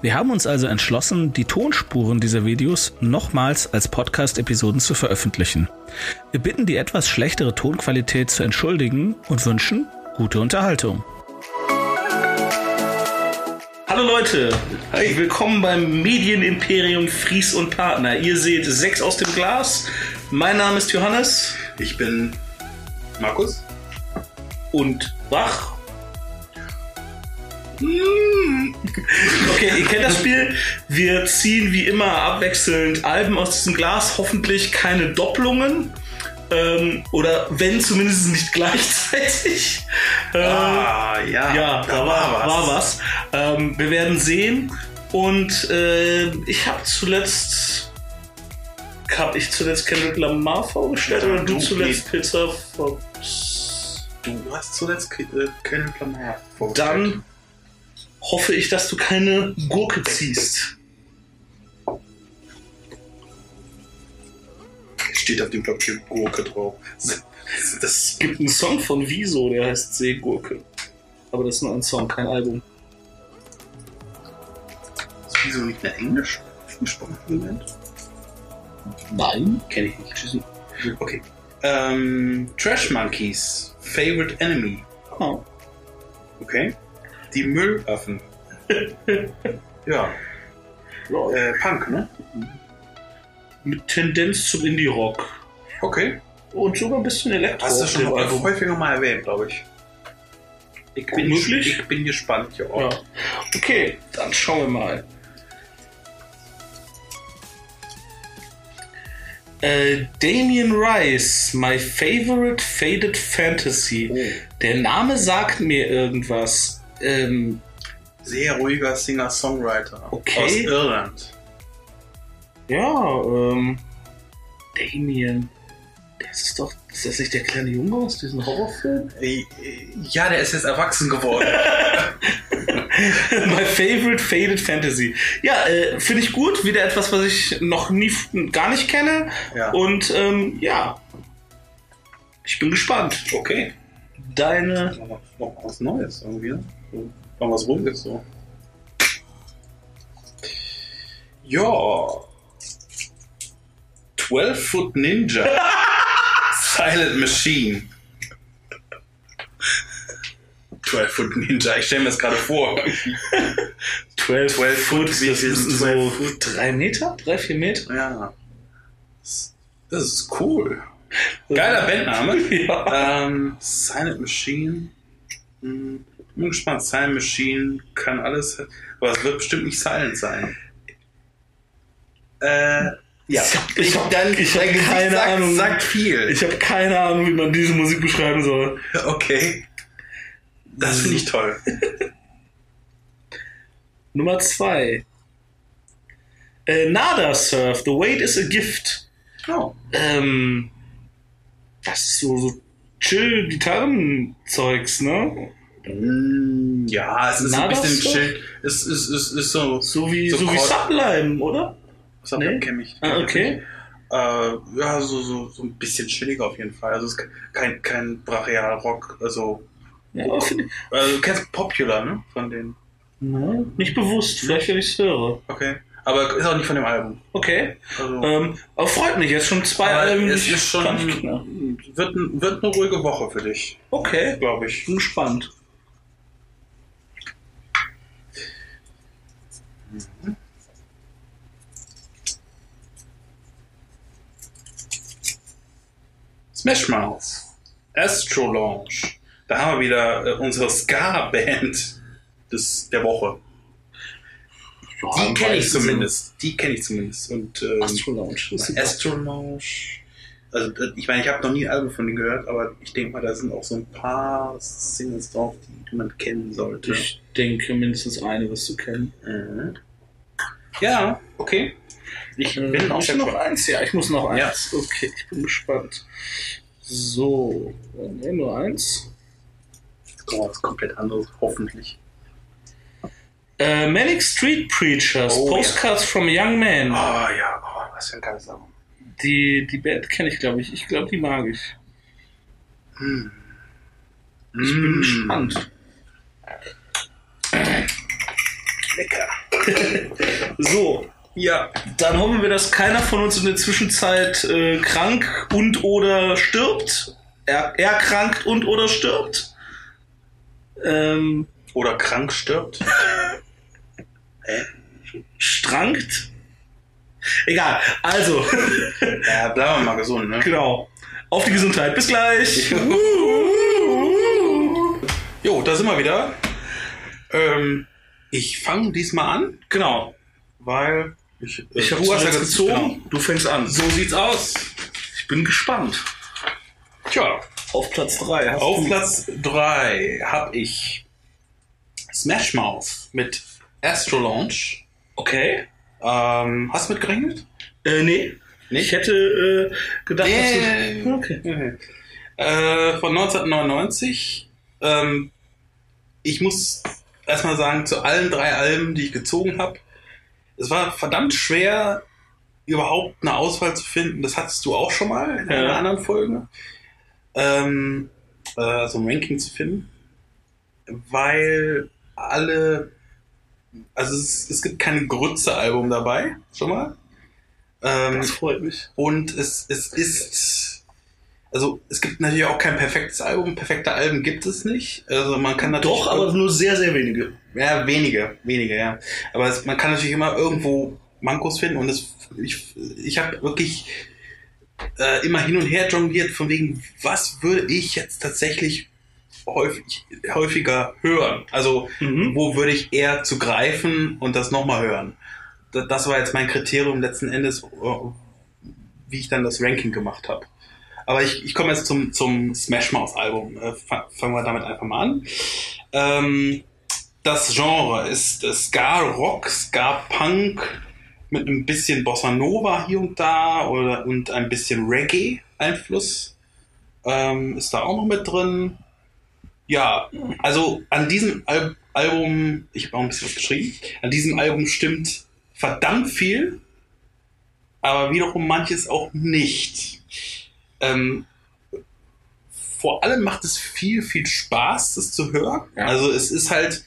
Wir haben uns also entschlossen, die Tonspuren dieser Videos nochmals als Podcast-Episoden zu veröffentlichen. Wir bitten die etwas schlechtere Tonqualität zu entschuldigen und wünschen gute Unterhaltung. Hallo Leute, hey. willkommen beim Medienimperium Fries und Partner. Ihr seht sechs aus dem Glas. Mein Name ist Johannes. Ich bin Markus. Und Wach. Hm. Okay, ihr kennt das Spiel. Wir ziehen wie immer abwechselnd Alben aus diesem Glas, hoffentlich keine Doppelungen. Ähm, oder wenn zumindest nicht gleichzeitig. Ähm, ah, ja. Ja, da, war, was. War was. Ähm, wir werden sehen. Und äh, ich habe zuletzt. Habe ich zuletzt Kendrick Lamar vorgestellt ja, oder du, du zuletzt Pizza Fox? Du hast zuletzt äh, Kendrick Lamar vorgestellt. Dann hoffe ich, dass du keine Gurke ziehst. Steht auf dem Papier Gurke drauf. Das gibt einen Song von Wieso, der heißt Seegurke. Aber das ist nur ein Song, kein Album. Ist Wieso nicht mehr Englisch gesprochen im Moment? Nein, kenne ich nicht. Tschüssi. Okay. Ähm, Trash Monkeys, Favorite Enemy. Oh. Okay. Die Müllaffen. ja. Äh, Punk, ne? Mit Tendenz zum Indie-Rock. Okay. Und sogar ein bisschen Elektro. Hast du schon mal häufiger mal erwähnt, glaube ich. Ich bin, ich bin gespannt, ja. ja. Okay, dann schauen wir mal. Äh, Damien Rice, My Favorite Faded Fantasy. Oh. Der Name sagt mir irgendwas ähm, sehr ruhiger Singer-Songwriter okay. aus Irland. Ja, ähm, Damien. Das ist doch, ist das nicht der kleine Junge aus diesem Horrorfilm? Äh, ja, der ist jetzt erwachsen geworden. My favorite faded fantasy. Ja, äh, finde ich gut. Wieder etwas, was ich noch nie, gar nicht kenne. Ja. Und ähm, ja, ich bin gespannt. Okay. Deine. Noch was Neues irgendwie. Noch was Rundes so. Ja. 12 Foot Ninja. Silent Machine. 12 Foot Ninja, ich stelle mir das gerade vor. 12, 12 Foot, wie viel sind 12 so Foot? 3 Meter? 3, 4 Meter? Ja. Das ist cool. Geiler Bandname. ja. ähm, Silent Machine. Hm bin gespannt. Silent Machine kann alles, aber es wird bestimmt nicht Silent sein. Äh, ja. Ich habe ich hab, dann, ich hab keine sagt, Ahnung. Sagt viel. Ich habe keine Ahnung, wie man diese Musik beschreiben soll. Okay. Das finde ich toll. Nummer zwei. Äh, Nada Surf, The Weight is a Gift. Oh. Ähm, das ist so, so chill Gitarrenzeugs, ne? Mm, ja, es ist Na, ein bisschen chill. Es ist, ist, ist so. So wie, so, so wie Sublime, oder? Sublime nee? kenne ich. Ah, okay. Äh, ja, so, so, so ein bisschen chilliger auf jeden Fall. Also es ist kein, kein Brachial-Rock, also. Ja, also, du kennst Popular, ne? Von denen. Nein, nicht bewusst, vielleicht wenn ich es höre. Okay. Aber ist auch nicht von dem Album. Okay. Also, ähm, aber freut mich, jetzt schon zwei Alben. Es ist schon, wird, wird eine ruhige Woche für dich. Okay. Glaube ich. Bin gespannt. Mhm. Smash Mouth, Astro Launch. Da haben wir wieder äh, unsere Ska-Band der Woche. Die kenne ich zumindest. Die kenne ich zumindest. Und, ähm, Astro Launch. Astro Launch. Also äh, ich meine, ich habe noch nie ein Album von denen gehört, aber ich denke mal, da sind auch so ein paar Singles drauf, die man kennen sollte. Ich denke mindestens eine wirst du kennen. Mhm. Ja, okay. Ich äh, bin auch noch eins, ja, ich muss noch eins. Ja. Okay, ich bin gespannt. So, nee, nur eins. Kommt was komplett anderes, hoffentlich. Äh, Manic Street Preachers, Oh, Postcards from a Young Man. Oh ja, oh, was für ein geiles Album. Die, die Band kenne ich, glaube ich. Ich glaube, die mag ich. Hm. Ich bin gespannt. Lecker. So, Ja. dann hoffen wir, dass keiner von uns in der Zwischenzeit äh, krank und oder stirbt. Er, erkrankt und oder stirbt. Ähm, Oder krank stirbt. strankt. Egal, also, Ja, bleiben wir mal gesund, ne? genau. Auf die Gesundheit. Bis gleich. Jo, da sind wir wieder. Ähm, ich fange diesmal an, Genau. weil ich, äh, Ich habe du ge- gezogen. Genau. Du fängst an. So sieht's aus. Ich bin gespannt. Tja, Auf Platz 3. auf Platz 3 habe ich Smash Mouth mit Astro Launch. Okay. Ähm, hast du mit gerechnet? Äh, nee. Nicht? Ich hätte äh, gedacht, Äh, dass du... Okay. Äh, von 1999. Ähm, ich muss erstmal sagen, zu allen drei Alben, die ich gezogen habe, es war verdammt schwer, überhaupt eine Auswahl zu finden. Das hattest du auch schon mal in einer Ja. anderen Folge. Ähm, äh, so ein Ranking zu finden. Weil alle, also es, es gibt kein Grütze-Album dabei, schon mal. Ähm, Das freut mich. und es, es ist, also es gibt natürlich auch kein perfektes Album. Perfekte Alben gibt es nicht. Also man kann natürlich Doch, aber nur sehr, sehr wenige. ja wenige, wenige, ja. Aber es, man kann natürlich immer irgendwo Mankos finden und es, ich, ich habe wirklich äh, immer hin und her jongliert von wegen, was würde ich jetzt tatsächlich häufig, häufiger hören? Also Mhm. wo würde ich eher zu greifen und das nochmal hören? Da- Das war jetzt mein Kriterium letzten Endes, äh, wie ich dann das Ranking gemacht habe. Aber ich, ich komme jetzt zum, zum Smash Mouth Album. Äh, fa- Fangen wir damit einfach mal an. Ähm, das Genre ist äh, Ska Rock, Ska Punk mit ein bisschen Bossa Nova hier und da oder, und ein bisschen Reggae Einfluss ähm, ist da auch noch mit drin. Ja, also an diesem Al Album, ich habe auch ein bisschen was geschrieben, an diesem Album stimmt verdammt viel, aber wiederum manches auch nicht. Ähm, vor allem macht es viel, viel Spaß, das zu hören. Ja. Also es ist halt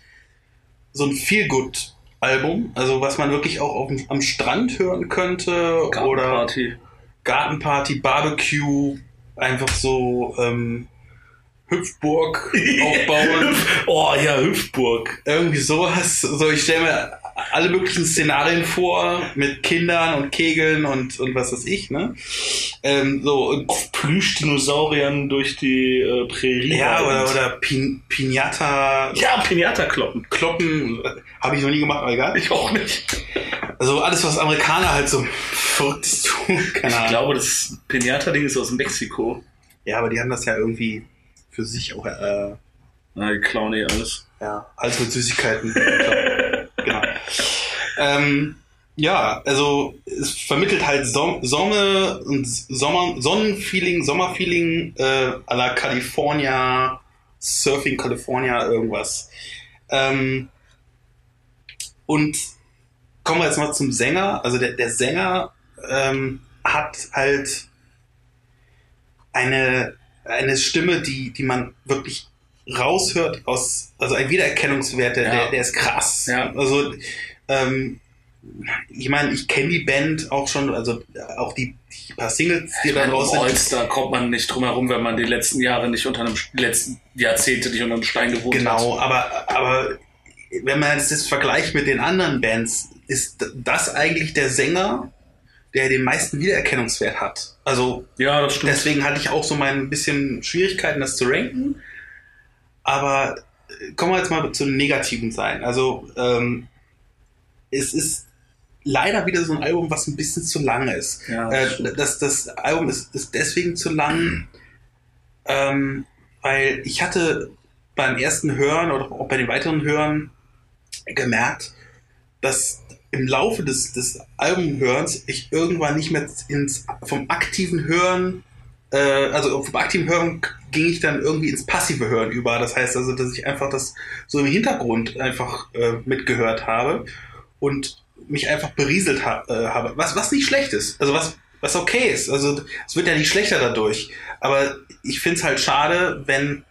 so ein Feel-Good-Album, also was man wirklich auch auf, am Strand hören könnte oder Party. Gartenparty, Barbecue, einfach so ähm, Hüpfburg aufbauen. Oh ja, Hüpfburg. Irgendwie sowas. So, ich stelle mir alle möglichen Szenarien vor mit Kindern und Kegeln und, und was weiß ich, ne? Ähm, so, Plüschdinosauriern durch die äh, Prärie. ja, oder, oder Pin Pinata, Ja, Pinata-Kloppen. Kloppen, habe ich noch nie gemacht, aber egal. Ich auch nicht. Also alles, was Amerikaner halt so verrücktes tun, keine Ich glaube, das Pinata-Ding ist aus Mexiko. Ja, aber die haben das ja irgendwie für sich auch, äh, Na, die klauen eh alles. Ja, alles mit Süßigkeiten. Ähm, ja, also es vermittelt halt Som Sonne und Sommer Sonnenfeeling, Sommerfeeling äh, à la California, Surfing California, irgendwas. Ähm, und kommen wir jetzt mal zum Sänger. Also der, der Sänger ähm, hat halt eine, eine Stimme, die, die man wirklich raushört aus, also ein Wiedererkennungswert, der, Ja. der, der ist krass. Ja. Also, ähm, ich meine, ich kenne die Band auch schon, also auch die, die paar Singles, die da raus sind. da kommt man nicht drum herum, wenn man die letzten Jahre nicht unter einem, die letzten Jahrzehnte nicht unter einem Stein gewohnt hat. Genau, aber, aber wenn man jetzt das vergleicht mit den anderen Bands, ist das eigentlich der Sänger, der den meisten Wiedererkennungswert hat. Also Ja, das stimmt. deswegen hatte ich auch so mein bisschen Schwierigkeiten, das zu ranken. Aber äh, kommen wir jetzt mal zu den negativen sein. Also ähm, es ist leider wieder so ein Album, was ein bisschen zu lang ist. Ja, das äh, das, das Album ist, ist deswegen zu lang, ähm, weil ich hatte beim ersten Hören oder auch bei den weiteren Hören gemerkt, dass im Laufe des, des Albumhörens ich irgendwann nicht mehr ins, vom aktiven Hören äh, also auf aktiven Hören ging ich dann irgendwie ins passive Hören über. Das heißt also, dass ich einfach das so im Hintergrund einfach äh, mitgehört habe und mich einfach berieselt ha äh, habe. Was, was nicht schlecht ist. Also was, was okay ist. Also es wird ja nicht schlechter dadurch. Aber ich finde es halt schade, wenn,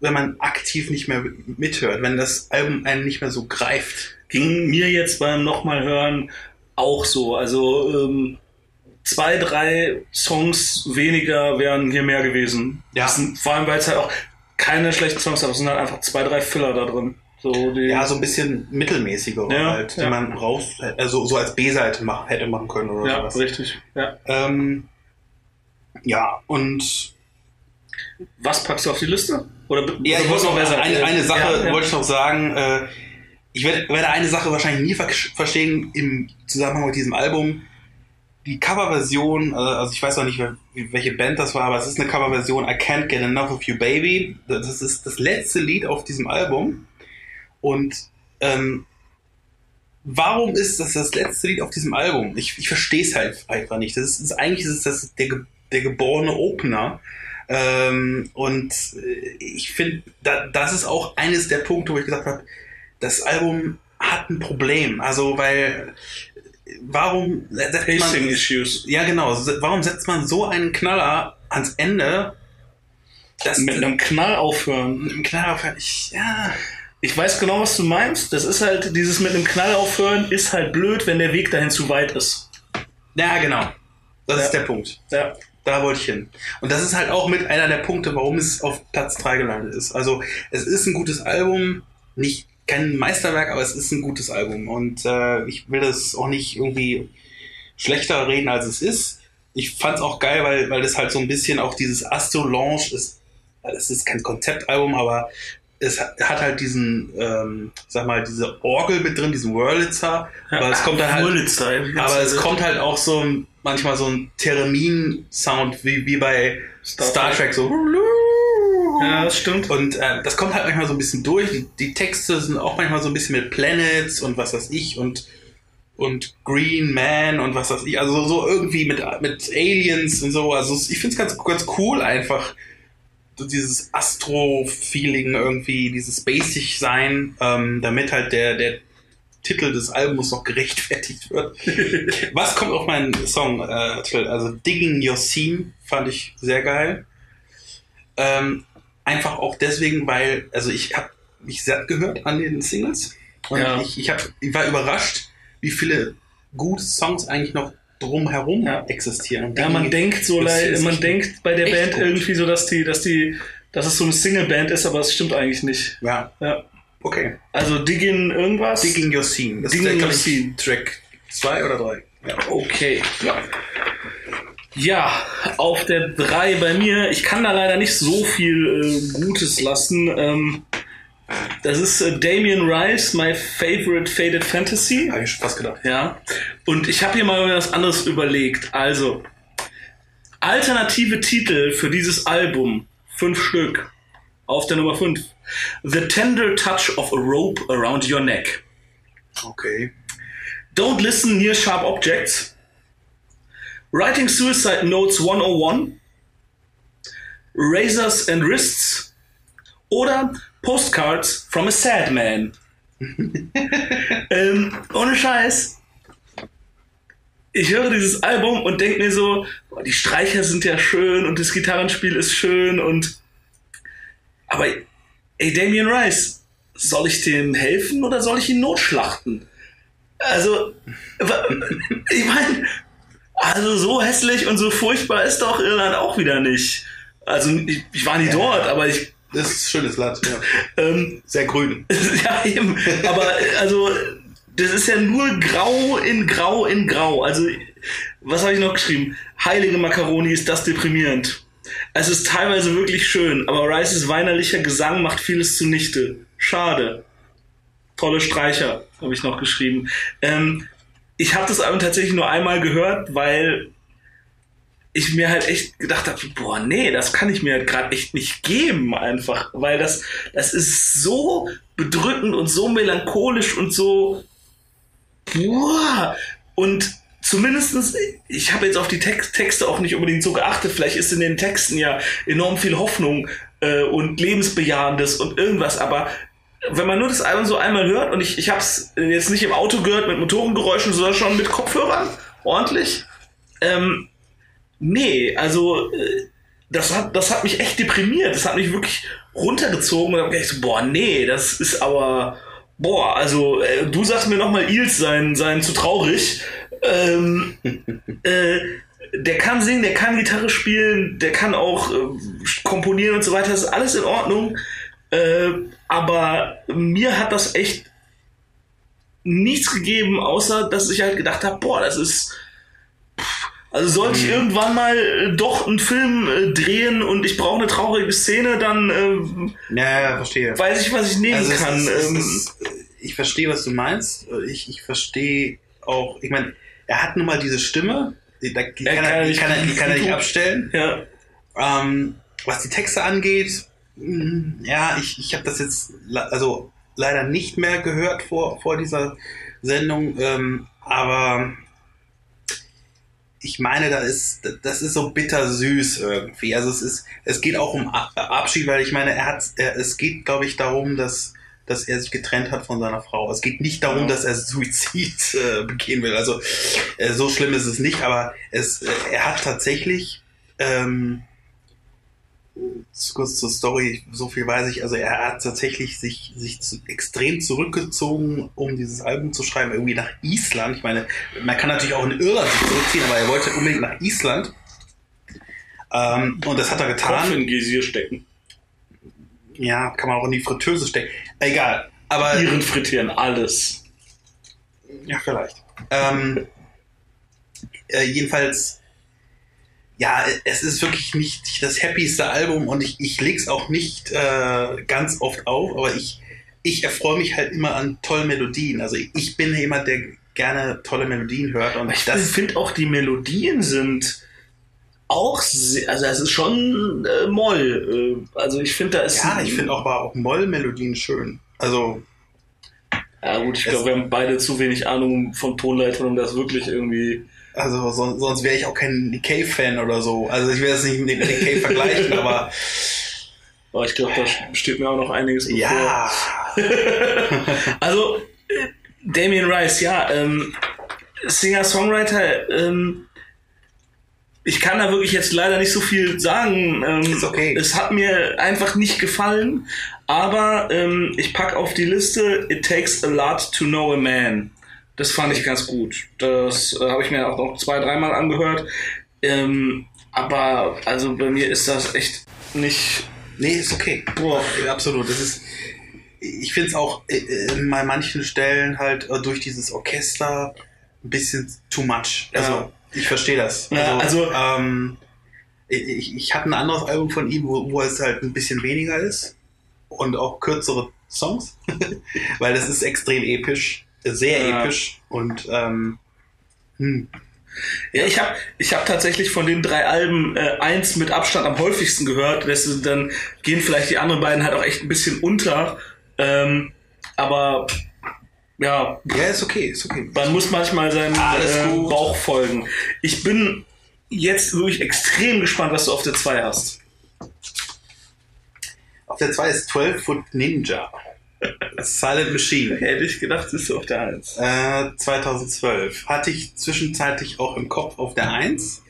wenn man aktiv nicht mehr mithört, wenn das Album einen nicht mehr so greift. Ging mir jetzt beim nochmal hören auch so. Also ähm, zwei, drei Songs weniger wären hier mehr gewesen. Ja. Sind, vor allem, weil es halt auch keine schlechten Songs, aber es sind halt einfach zwei, drei Filler da drin. So die, Ja, so ein bisschen mittelmäßiger Ja, halt, die ja. man raus, also so als B-Seite mach, hätte machen können oder ja sowas. richtig. Ja. Ähm, ja, und Was packst du auf die Liste? Oder, Ja, ich wollte noch sagt? eine, eine Sache Ja, ja. wollte ich noch sagen. Äh, ich werde, werde eine Sache wahrscheinlich nie ver verstehen im Zusammenhang mit diesem Album. Die Coverversion, äh, also ich weiß noch nicht, welche Band das war, aber es ist eine Coverversion I Can't Get Enough of You Baby. Das ist das letzte Lied auf diesem Album. Und ähm, warum ist das das letzte Lied auf diesem Album? Ich, ich verstehe es halt einfach nicht. Das ist, ist eigentlich ist es das der, der geborene Opener. Ähm, und äh, ich finde, da, das ist auch eines der Punkte, wo ich gesagt habe, das Album hat ein Problem. Also, weil warum setzt Pacing man, Issues. ja genau, warum setzt man so einen Knaller ans Ende? Das Mit einem Knall aufhören. mit einem Knaller fand ich, ja, Ich weiß genau, was du meinst. Das ist halt, dieses mit einem Knall aufhören ist halt blöd, wenn der Weg dahin zu weit ist. ja genau. Das Ja. ist der Punkt. Ja. Da wollte ich hin. Und das ist halt auch mit einer der Punkte, warum es auf Platz 3 gelandet ist. Also es ist ein gutes Album, nicht kein Meisterwerk, aber es ist ein gutes Album. Und äh, ich will das auch nicht irgendwie schlechter reden, als es ist. Ich fand es auch geil, weil, weil das halt so ein bisschen auch dieses Astro-Launch ist. Es ist kein Konzeptalbum, aber es hat, halt diesen, ähm, sag mal, diese Orgel mit drin, diesen Wurlitzer. Aber es kommt halt Wurlitzer, aber es kommt halt auch so ein, manchmal so ein Theremin-Sound wie, wie bei Star Star, Trek. Trek so. Ja, das stimmt. Und äh, das kommt halt manchmal so ein bisschen durch. Die, die Texte sind auch manchmal so ein bisschen mit Planets und was weiß ich und und Green Man und was weiß ich. Also so irgendwie mit, mit Aliens und so. Also ich finde es ganz, ganz cool einfach. So dieses Astro-Feeling irgendwie, dieses Basic-Sein, ähm, damit halt der, der Titel des Albums noch gerechtfertigt wird. Was kommt auf meinen Song? Äh, also Digging Your Seam fand ich sehr geil. Ähm, einfach auch deswegen, weil, also ich habe mich satt gehört an den Singles. Und Ja. ich, ich, hab, ich war überrascht, wie viele gute Songs eigentlich noch drumherum Ja. existieren. Und Ja, man denkt so, ist man denkt bei der Band gut. irgendwie so, dass die, dass die, dass es so eine Single-Band ist, aber es stimmt eigentlich nicht. Ja, Ja. okay. Also Diggin irgendwas. Digging Your Seam. Das Digging ist, Your glaub ich, Seam. Track 2 oder 3. Ja. Okay. Ja. Ja, auf der 3 bei mir. Ich kann da leider nicht so viel äh, Gutes lassen. Ähm, das ist äh, Damien Rice, My Favorite Faded Fantasy. Habe ich schon fast gedacht. Ja. Und ich habe hier mal was anderes überlegt. Also, alternative Titel für dieses Album. Fünf Stück. Auf der Nummer 5. The Tender Touch of a Rope Around Your Neck. Okay. Don't listen near sharp objects. Writing suicide notes 101. Razors and wrists. Oder Postcards from a sad man. ähm, ohne Scheiß. Ich höre dieses Album und denke mir so, boah, die Streicher sind ja schön und das Gitarrenspiel ist schön und aber ey, Damien Rice, soll ich dem helfen oder soll ich ihn notschlachten? Also, ich meine, also so hässlich und so furchtbar ist doch Irland auch wieder nicht. Also ich, ich war nie Ja. dort, aber ich, Das ist ein schönes Land. Ja. ähm, Sehr grün. ja eben, aber also das ist ja nur Grau in Grau in Grau. Also was habe ich noch geschrieben? Heilige Macaroni ist das deprimierend. Es ist teilweise wirklich schön, aber Rices weinerlicher Gesang macht vieles zunichte. Schade. Tolle Streicher, habe ich noch geschrieben. Ähm, ich habe das Album tatsächlich nur einmal gehört, weil ich mir halt echt gedacht habe, boah, nee, das kann ich mir halt gerade echt nicht geben, einfach. Weil das, das ist so bedrückend und so melancholisch und so, boah, und zumindestens ich habe jetzt auf die Text Texte auch nicht unbedingt so geachtet, vielleicht ist in den Texten ja enorm viel Hoffnung äh, und Lebensbejahendes und irgendwas, aber wenn man nur das Album so einmal hört und ich, ich habe es jetzt nicht im Auto gehört mit Motorengeräuschen, sondern schon mit Kopfhörern, ordentlich, ähm, nee, also äh, das hat, das hat mich echt deprimiert, das hat mich wirklich runtergezogen und dann ich so, boah, nee, das ist aber, boah, also äh, du sagst mir nochmal, Ils sein, sein zu traurig, ähm, äh, der kann singen, der kann Gitarre spielen, der kann auch äh, komponieren und so weiter, das ist alles in Ordnung. Äh, aber mir hat das echt nichts gegeben, außer dass ich halt gedacht habe, boah, das ist. Also sollte ich mhm. irgendwann mal äh, doch einen Film äh, drehen und ich brauche eine traurige Szene, dann äh, ja, ja, verstehe. weiß ich, was ich nehmen also kann. Ist, ähm, ist, ich verstehe, was du meinst. Ich, ich verstehe auch, ich meine, er hat nun mal diese Stimme, die, die, kann, er, die kann, er, die kann er nicht abstellen. Ja. Ähm, was die Texte angeht, mm, ja, ich, ich habe das jetzt also leider nicht mehr gehört vor, vor dieser Sendung, ähm, aber ich meine, da ist, das ist so bittersüß irgendwie. Also es ist, es geht auch um Abschied, weil ich meine, er hat, er, es geht, glaube ich, darum, dass dass er sich getrennt hat von seiner Frau. Es geht nicht darum, dass er Suizid äh, begehen will. Also äh, so schlimm ist es nicht, aber es, äh, er hat tatsächlich ähm, kurz zur Story, so viel weiß ich, also er hat tatsächlich sich, sich zu, extrem zurückgezogen, um dieses Album zu schreiben, irgendwie nach Island. Ich meine, man kann natürlich auch in Irland sich zurückziehen, aber er wollte unbedingt nach Island. Ähm, und das hat er getan. Kopf in Gesier stecken. Ja, kann man auch in die Fritteuse stecken. Egal. Aber. Ihren frittieren alles. Ja, vielleicht. Ähm, äh, jedenfalls, ja, es ist wirklich nicht das happyste Album und ich, ich leg's auch nicht äh, ganz oft auf, aber ich, ich erfreue mich halt immer an tollen Melodien. Also ich, ich bin jemand, der gerne tolle Melodien hört. Und ich finde auch, die Melodien sind auch sehr, also es ist schon äh, Moll. Äh, also ich finde, da ist. Ja, ich finde auch, auch Moll-Melodien schön. Also. Ja gut, ich glaube, wir haben beide zu wenig Ahnung von Tonleitern, um das wirklich irgendwie. Also so, sonst wäre ich auch kein Nick Cave-Fan oder so. Also ich will das nicht mit Nick Cave vergleichen, aber. Aber ich glaube, da steht mir auch noch einiges bevor. Ja. also, Damien Rice, ja, ähm, Singer-Songwriter, ähm, ich kann da wirklich jetzt leider nicht so viel sagen. Ähm, okay. Es hat mir einfach nicht gefallen, aber ähm, ich packe auf die Liste It Takes a Lot to Know a Man. Das fand ich ganz gut. Das äh, habe ich mir auch noch zwei, dreimal angehört. Ähm, aber also bei mir ist das echt nicht. Nee, ist okay. Boah, absolut. Das ist. Ich finde es auch äh, in manchen Stellen halt äh, durch dieses Orchester ein bisschen too much. Also ja. Ich verstehe das. Ja, also, also ähm, ich, ich hatte ein anderes Album von ihm, wo, wo es halt ein bisschen weniger ist und auch kürzere Songs, weil das ist extrem episch, sehr ja. episch und ähm, hm. Ja, ich habe ich hab tatsächlich von den drei Alben äh, eins mit Abstand am häufigsten gehört. Das dann gehen vielleicht die anderen beiden halt auch echt ein bisschen unter. Ähm, aber ja. Ja, ist okay, ist okay. Man muss manchmal seinem äh, Bauch folgen. Ich bin jetzt wirklich extrem gespannt, was du auf der 2 hast. Auf der 2 ist 12 Foot Ninja. Silent Machine. Hätte ich gedacht, ist auf der 1. Äh, 2012. Hatte ich zwischenzeitlich auch im Kopf auf der 1.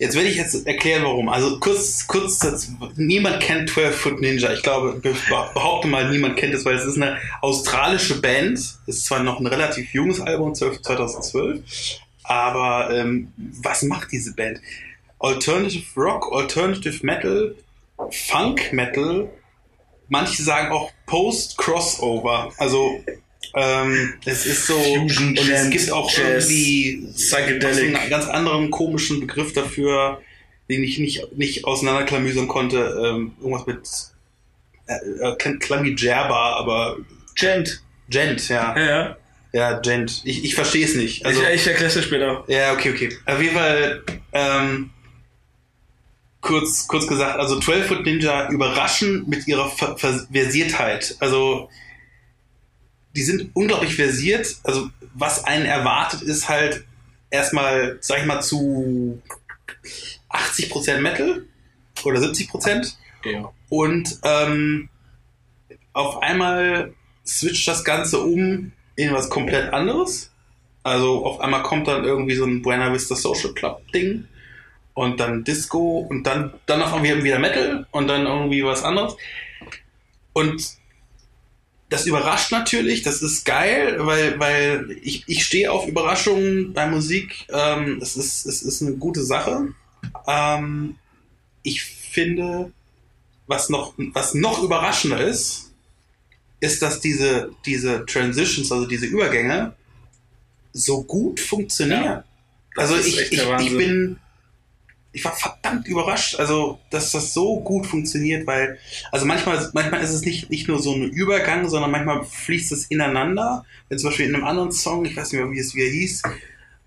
Jetzt werde ich jetzt erklären, warum. Also kurz, kurz, niemand kennt 12 Foot Ninja. Ich glaube, behaupte mal, niemand kennt es, weil es ist eine australische Band. Ist zwar noch ein relativ junges Album, 2012, aber ähm, was macht diese Band? Alternative Rock, Alternative Metal, Funk Metal, manche sagen auch Post-Crossover. Also ähm, es ist so, Fusion, und es gibt auch irgendwie Psychedelic. einen ganz anderen komischen Begriff dafür, den ich nicht, nicht auseinanderklamüsern konnte. Ähm, irgendwas mit, äh, äh, klang wie Jerba, aber. Gent. Gent, ja. Ja, ja. Ja, Gent. Ich, ich verstehe es nicht. Also, ich, ich erkläre es später. Ja, okay, okay. Auf jeden Fall, ähm, kurz, kurz gesagt, also 12 Foot Ninja überraschen mit ihrer Ver Versiertheit. Also, die sind unglaublich versiert. Also was einen erwartet, ist halt erstmal, sag ich mal, zu 80% Metal oder 70%. Ja. Und ähm, auf einmal switcht das Ganze um in was komplett anderes. Also auf einmal kommt dann irgendwie so ein Buena Vista Social Club Ding und dann Disco und dann danach irgendwie wieder Metal und dann irgendwie was anderes. Und das überrascht natürlich, das ist geil, weil, weil ich, ich stehe auf Überraschungen bei Musik. Ähm, es, ist, es ist eine gute Sache. Ähm, ich finde, was noch, was noch überraschender ist, ist, dass diese, diese Transitions, also diese Übergänge, so gut funktionieren. Ja, also ich, ich, ich bin, ich war verdammt überrascht, also dass das so gut funktioniert, weil, also manchmal, manchmal ist es nicht, nicht nur so ein Übergang, sondern manchmal fließt es ineinander. Wenn zum Beispiel in einem anderen Song, ich weiß nicht mehr, wie es wieder hieß,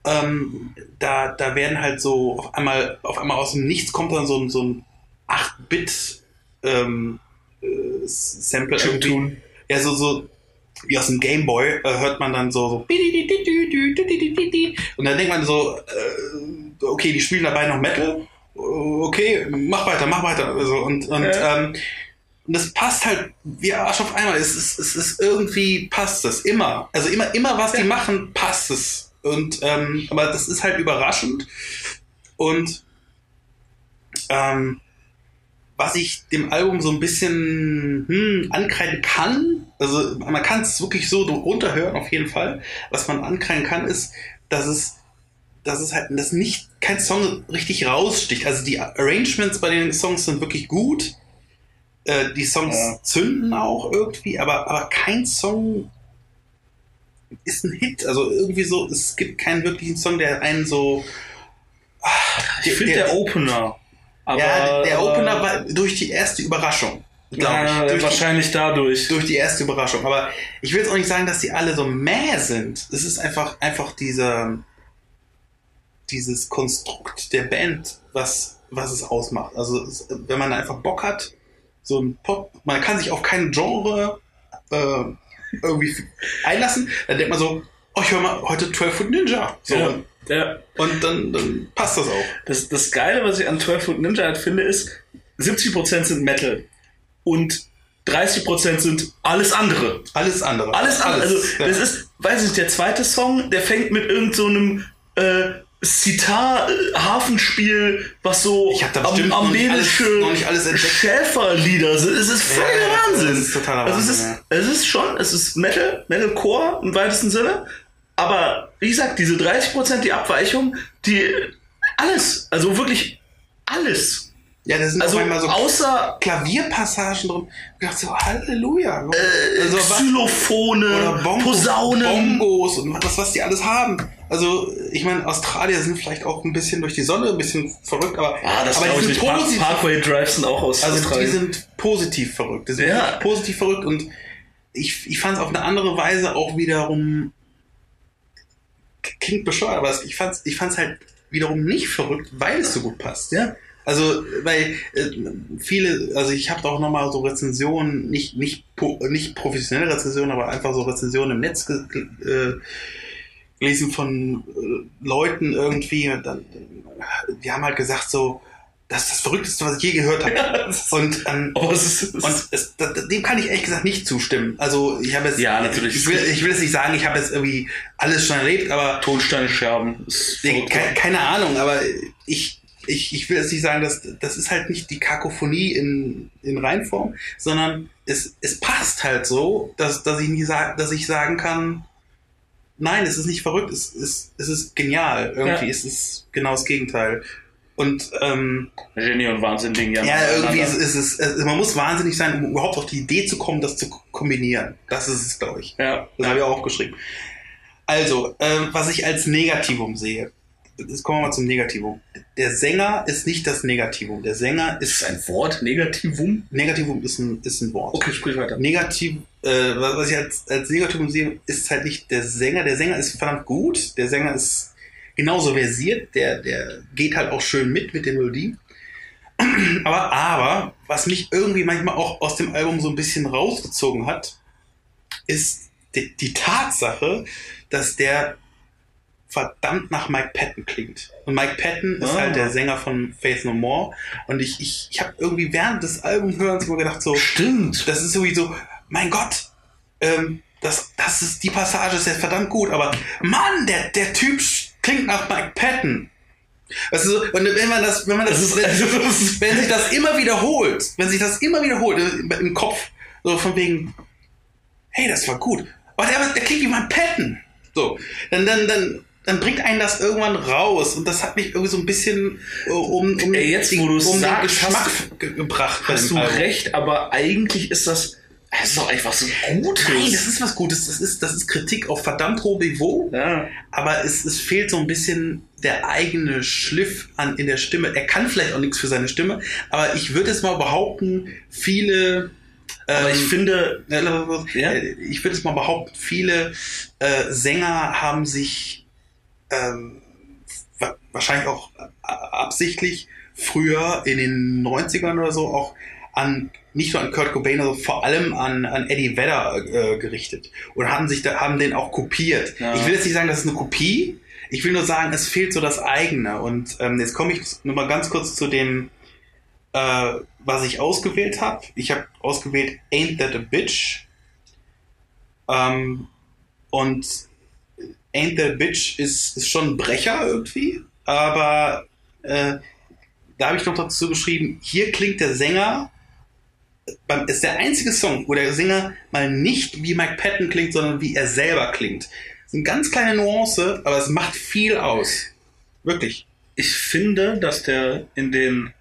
ähm, da, da werden halt so auf einmal, auf einmal aus dem Nichts kommt dann so ein, so ein 8-Bit ähm, äh, Sample irgendwie. Ja, so, so wie aus dem Gameboy äh, hört man dann so, so und dann denkt man so, äh, okay, die spielen dabei noch Metal, okay, mach weiter, mach weiter. Also, und und, Ja. ähm, das passt halt wie Arsch auf einmal. Es ist, es ist irgendwie passt es immer. Also immer, immer was die machen, passt es. Und ähm, aber das ist halt überraschend. Und ähm, was ich dem Album so ein bisschen hm, ankreiden kann, also man kann es wirklich so runterhören auf jeden Fall. Was man ankreiden kann, ist, dass es, dass es halt, dass nicht kein Song richtig raussticht. Also die Arrangements bei den Songs sind wirklich gut. Äh, die Songs Ja. zünden auch irgendwie, aber, aber kein Song ist ein Hit. Also irgendwie so, es gibt keinen wirklichen Song, der einen so. Ah, Ich finde der, Opener. Aber, ja, der Opener war durch die erste Überraschung. Ja, ich. Durch die, wahrscheinlich dadurch. durch die erste Überraschung. Aber ich will jetzt auch nicht sagen, dass die alle so mäh sind. Es ist einfach, einfach diese, dieses Konstrukt der Band, was, was es ausmacht. Also, es, wenn man einfach Bock hat, so ein Pop, man kann sich auf kein Genre äh, irgendwie einlassen, dann denkt man so, oh, ich höre mal heute 12 Foot Ninja. So, Ja, ja. und dann, dann passt das auch. Das, das Geile, was ich an 12 Foot Ninja halt finde, ist, 70% sind Metal und 30% sind alles andere. Alles andere. Alles andere. Also, ja. das ist, weiß ich nicht, der zweite Song, der fängt mit irgend so einem äh, Sitar-Hafenspiel, was so Ich hab da alles entdeckt. Schäferlieder sind. Es ist voll Ja, ja, Wahnsinn. das ist totaler also es Wahnsinn, ist, es ist schon, es ist Metal, Metalcore im weitesten Sinne. Aber wie gesagt, diese 30%, die Abweichung, die alles, also wirklich alles. ja, da sind Also einmal so außer Klavierpassagen drin. Ich dachte so, Halleluja. äh, also Xylophone, oder Bongo, Posaunen. Bongos und was, was die alles haben. Also, ich meine, Australier sind vielleicht auch ein bisschen durch die Sonne, ein bisschen verrückt, aber, Ah, das aber die sind positiv. Parkway Drives sind auch aus Also die Australien. sind positiv verrückt. Die sind Ja. positiv verrückt und ich, ich fand es auf eine andere Weise auch wiederum klingt bescheuert, aber ich fand es ich fand's halt wiederum nicht verrückt, weil es so gut passt. Ja. Also, weil äh, viele, also ich habe auch nochmal so Rezensionen, nicht, nicht, nicht professionelle Rezensionen, aber einfach so Rezensionen im Netz äh, gelesen von äh, Leuten irgendwie, dann, die haben halt gesagt so, das ist das Verrückteste, was ich je gehört habe. Ja, das Und, ähm, Aber es ist, es und es, da, dem kann ich ehrlich gesagt nicht zustimmen. Also ich habe jetzt, Ja, natürlich. Ich will, ich will jetzt nicht sagen, ich habe jetzt irgendwie alles schon erlebt, aber Tonsteine Scherben. Nee, ke keine Ahnung, aber ich, ich, ich will jetzt nicht sagen, dass das ist halt nicht die Kakophonie in, in Reinform, sondern es, es passt halt so, dass, dass ich nie sag, dass ich sagen kann, nein, es ist nicht verrückt, es ist, es ist genial. Irgendwie Ja. es ist genau das Gegenteil. Und ähm, Genie und Wahnsinn Ding, ja. ja, irgendwie ist, ist es, also man muss wahnsinnig sein, um überhaupt auf die Idee zu kommen, das zu kombinieren. Das ist es, glaube ich. Ja. Das habe ich auch aufgeschrieben. Also, ähm, was ich als Negativum sehe. Jetzt kommen wir mal zum Negativum. Der Sänger ist nicht das Negativum. Der Sänger Ist ist ein Wort? Negativum? Negativum ist ein, ist ein Wort. Okay, sprich weiter. Negativ, äh, was was ich als, als Negativum sehe, ist halt nicht der Sänger. Der Sänger ist verdammt gut. Der Sänger ist genauso versiert. Der, der geht halt auch schön mit mit der Melodie. Aber, aber, was mich irgendwie manchmal auch aus dem Album so ein bisschen rausgezogen hat, ist die, die Tatsache, dass der verdammt nach Mike Patton klingt. Und Mike Patton ist Ah. halt der Sänger von Faith No More. Und ich, ich, ich habe irgendwie während des Albumhörens immer gedacht, so, Stimmt. das ist sowieso, mein Gott, ähm, das, das ist, die Passage ist jetzt verdammt gut, aber Mann, der, der Typ klingt nach Mike Patton. Also, so, und wenn man das, wenn man das, Das ist- wenn, sich das immer wiederholt, wenn sich das immer wiederholt im, Kopf, so von wegen, hey, das war gut, aber der, der klingt wie Mike Patton. So, dann, dann, dann, dann bringt einen das irgendwann raus und das hat mich irgendwie so ein bisschen äh, um, um, Ey, jetzt, die- wo um sagst, den Geschmack hast ge gebracht. Hast du recht, aber eigentlich ist das, das ist doch einfach so Gutes. Nein, das ist was Gutes. Das ist, das ist Kritik auf verdammt hohem Niveau. ja. Aber es, es fehlt so ein bisschen der eigene Schliff an, in der Stimme. Er kann vielleicht auch nichts für seine Stimme, aber ich würde jetzt mal behaupten, viele. Aber ich ähm, finde, äh, Ja? Ich würde jetzt mal behaupten, viele äh, Sänger haben sich ähm, wa- wahrscheinlich auch äh, absichtlich früher in den 90ern oder so auch an nicht nur an Kurt Cobain, sondern vor allem an, an Eddie Vedder äh, gerichtet und haben sich da, haben den auch kopiert. Ja. Ich will jetzt nicht sagen, das ist eine Kopie. Ich will nur sagen, es fehlt so das eigene. Und ähm, jetzt komme ich nur mal ganz kurz zu dem, äh, was ich ausgewählt habe. Ich habe ausgewählt Ain't That a Bitch. Ähm, und Ain't That a Bitch ist, ist schon ein Brecher irgendwie, aber äh, da habe ich noch dazu geschrieben, hier klingt der Sänger, ist der einzige Song, wo der Sänger mal nicht wie Mike Patton klingt, sondern wie er selber klingt. Das ist eine ganz kleine Nuance, aber es macht viel aus. Wirklich. ich finde, dass der in den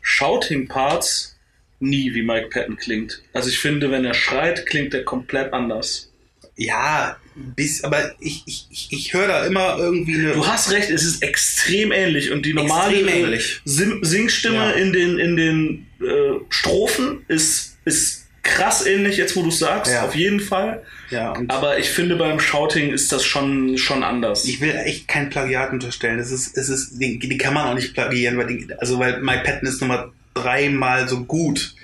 Shouting-Parts nie wie Mike Patton klingt. Also ich finde, wenn er schreit, klingt er komplett anders. Ja, bis, aber ich, ich, ich, ich höre da immer irgendwie eine. Du hast recht, es ist extrem ähnlich und die normale Singstimme Ja. in den, in den äh, Strophen ist, ist krass ähnlich, jetzt wo du sagst, Ja. auf jeden Fall. ja, Aber ich finde, beim Shouting ist das schon, schon anders. ich will echt kein Plagiat unterstellen. Das ist, es ist, die, die kann man auch nicht plagieren, weil die, also weil Mike Patton ist Nummer dreimal so gut.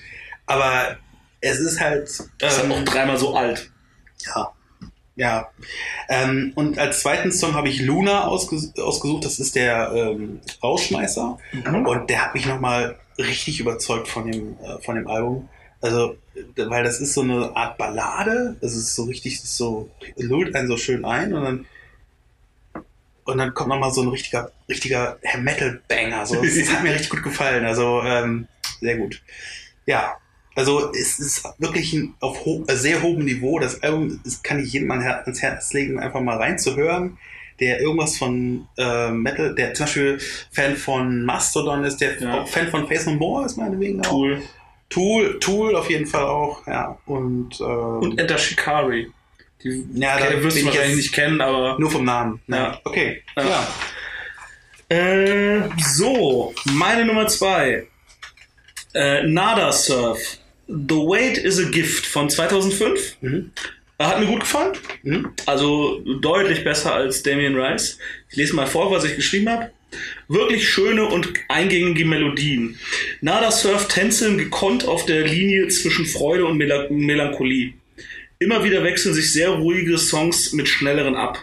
Aber es ist halt. ist halt ähm, auch dreimal so alt. Ja. Ja. Ähm, und als zweiten Song habe ich Luna ausges ausgesucht. Das ist der ähm, Rausschmeißer. Und der hat mich nochmal richtig überzeugt von dem, äh, von dem Album. Also, weil das ist so eine Art Ballade. Es ist so richtig, ist so, lullt einen so schön ein und dann und dann kommt nochmal so ein richtiger, richtiger Metal-Banger. So. Das, das hat mir richtig gut gefallen. Also, ähm, sehr gut. Ja, also es ist wirklich ein, auf ho äh, sehr hohem Niveau. Das Album das kann ich jedem ans Herz legen, einfach mal reinzuhören. Der irgendwas von äh, Metal, der zum Beispiel Fan von Mastodon ist, der Ja. auch Fan von Face No More ist meinetwegen auch. Cool. Tool, Tool auf jeden Fall auch, ja. Und, ähm, Und Enter Shikari. Die Ja, da ja, wirst du ich wahrscheinlich nicht kennen, aber. nur vom Namen. ne? Ja. Okay. Ja. Ja. Äh, so, meine Nummer zwei. Äh, Nada Surf. The Weight is a Gift von 2005. Mhm. Hat mir gut gefallen. Mhm. Also deutlich besser als Damien Rice. Ich lese mal vor, was ich geschrieben habe. Wirklich schöne und eingängige Melodien. Nada Surf tänzeln gekonnt auf der Linie zwischen Freude und Mela Melancholie. Immer wieder wechseln sich sehr ruhige Songs mit schnelleren ab.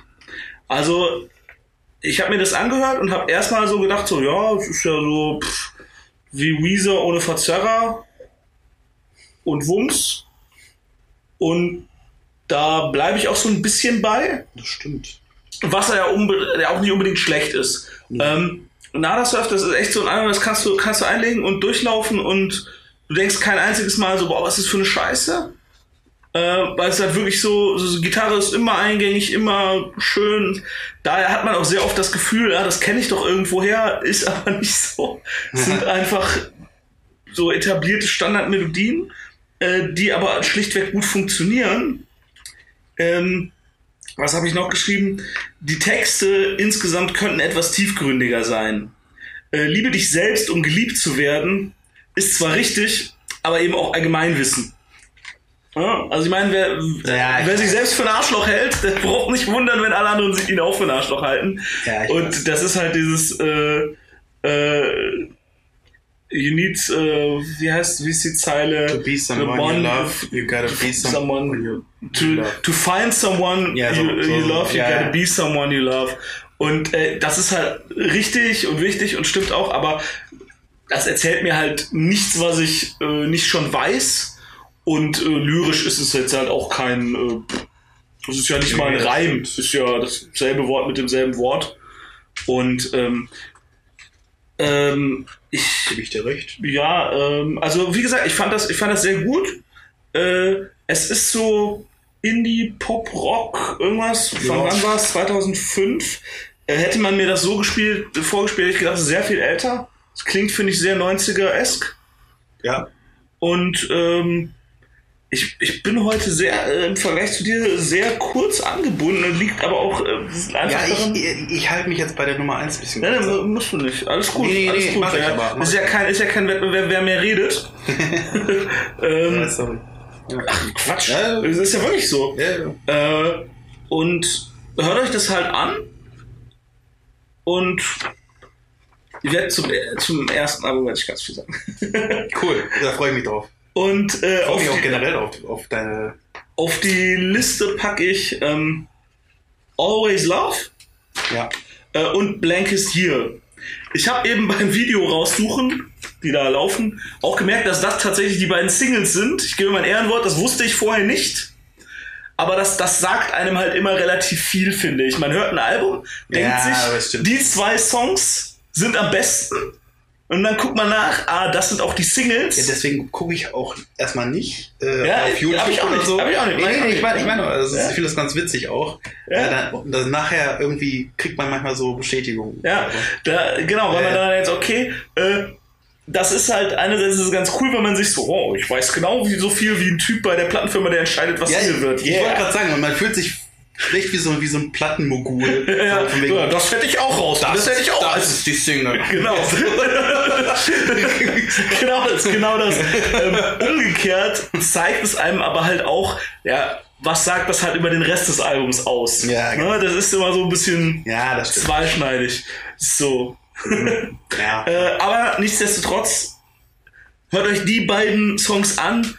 Also, ich habe mir das angehört und habe erstmal so gedacht, so, ja, es ist ja so pff, wie Weezer ohne Verzerrer und Wumms. Und da bleibe ich auch so ein bisschen bei Das stimmt. was er ja auch nicht unbedingt schlecht ist. Ähm, Nada Surf, das ist echt so ein Album, das kannst du, kannst du einlegen und durchlaufen und du denkst kein einziges Mal so, boah, was ist das für eine Scheiße? Äh, weil es halt wirklich so, so, so Gitarre ist immer eingängig, immer schön. Daher hat man auch sehr oft das Gefühl, ja, das kenne ich doch irgendwoher, ist aber nicht so. Es sind einfach so etablierte Standardmelodien, äh, die aber schlichtweg gut funktionieren. Ähm, was habe ich noch geschrieben? Die Texte insgesamt könnten etwas tiefgründiger sein. Äh, Liebe dich selbst, um geliebt zu werden, ist zwar richtig, aber eben auch Allgemeinwissen. Ja, also ich meine, wer, Ja, wer sich selbst für ein Arschloch hält, der braucht nicht wundern, wenn alle anderen sich ihn auch für ein Arschloch halten. Ja, Und das ist halt dieses, äh, äh, you need, uh, wie heißt, wie ist die Zeile? To be someone one- you love, you gotta be someone, someone you, to, you love. to find someone Ja, so- you, so- you love, you ja, gotta be someone you love. Und äh, das ist halt richtig und wichtig und stimmt auch, aber das erzählt mir halt nichts, was ich äh, nicht schon weiß. Und äh, lyrisch ist es jetzt halt auch kein, äh, das ist ja nicht mal ein Reim, es ist ja dasselbe Wort mit demselben Wort. Und ähm, ähm, ich Gebe ich dir recht? ja, ähm, also wie gesagt, ich fand das, ich fand das sehr gut. Äh, es ist so Indie, Pop, Rock, irgendwas. Von Ja. wann war es? 2005. Äh, hätte man mir das so gespielt, vorgespielt, hätte ich gedacht, sehr viel älter. Das klingt, finde ich, sehr 90er-esk. Ja. Und ähm, ich, ich bin heute sehr, äh, im Vergleich zu dir, sehr kurz angebunden. Liegt aber auch äh, einfach Ja, daran. ich, ich halte mich jetzt bei der Nummer 1 ein bisschen Nein, nein, musst du nicht. Alles gut. Nee, nee, alles nee, gut. ich ja, aber, ist, ja kein, ist ja kein Wettbewerb, wer mehr redet. ähm, Ja, sorry. Ja. Quatsch. Ja. Das ist ja wirklich so. Ja, ja. Äh, und hört euch das halt an. Und ich werde zum, zum ersten Album werde ich ganz viel sagen. Cool, da freue ich mich drauf. Und äh, auf, die, generell auf, auf deine. auf die Liste packe ich ähm, Always Love Ja. äh, und Blankest Year. Ich habe eben beim Video raussuchen, die da laufen, auch gemerkt, dass das tatsächlich die beiden Singles sind. Ich gebe mein Ehrenwort, das wusste ich vorher nicht. Aber das, das sagt einem halt immer relativ viel, finde ich. Man hört ein Album, denkt Ja, sich, die zwei Songs sind am besten. Und dann guckt man nach, ah, das sind auch die Singles. Ja, deswegen gucke ich auch erstmal nicht äh, Ja, auf YouTube hab ich auch nicht, so. hab ich auch nicht, Nee, nee, nicht. ich meine, ich meine, also, Ja. ich finde das ganz witzig auch. Ja. Äh, dann, dann nachher irgendwie kriegt man manchmal so Bestätigung. Ja, da, genau, weil Ja, man dann jetzt, okay, äh, das ist halt, einerseits ist es ganz cool, wenn man sich so, oh, ich weiß genau wie so viel wie ein Typ bei der Plattenfirma, der entscheidet, was Ja, Single wird. ich wollte gerade sagen, man fühlt sich schlecht wie so, wie so ein Plattenmogul. ja, so wegen, ja, das hätte ich auch raus. Das, hätte ich auch. Das ist die Single. Genau. genau das, genau das. Ähm, umgekehrt zeigt es einem aber halt auch, ja, was sagt das halt über den Rest des Albums aus? Ja, genau. ne, das ist immer so ein bisschen Ja, das stimmt. zweischneidig. So. Ja. Äh, aber nichtsdestotrotz, hört euch die beiden Songs an.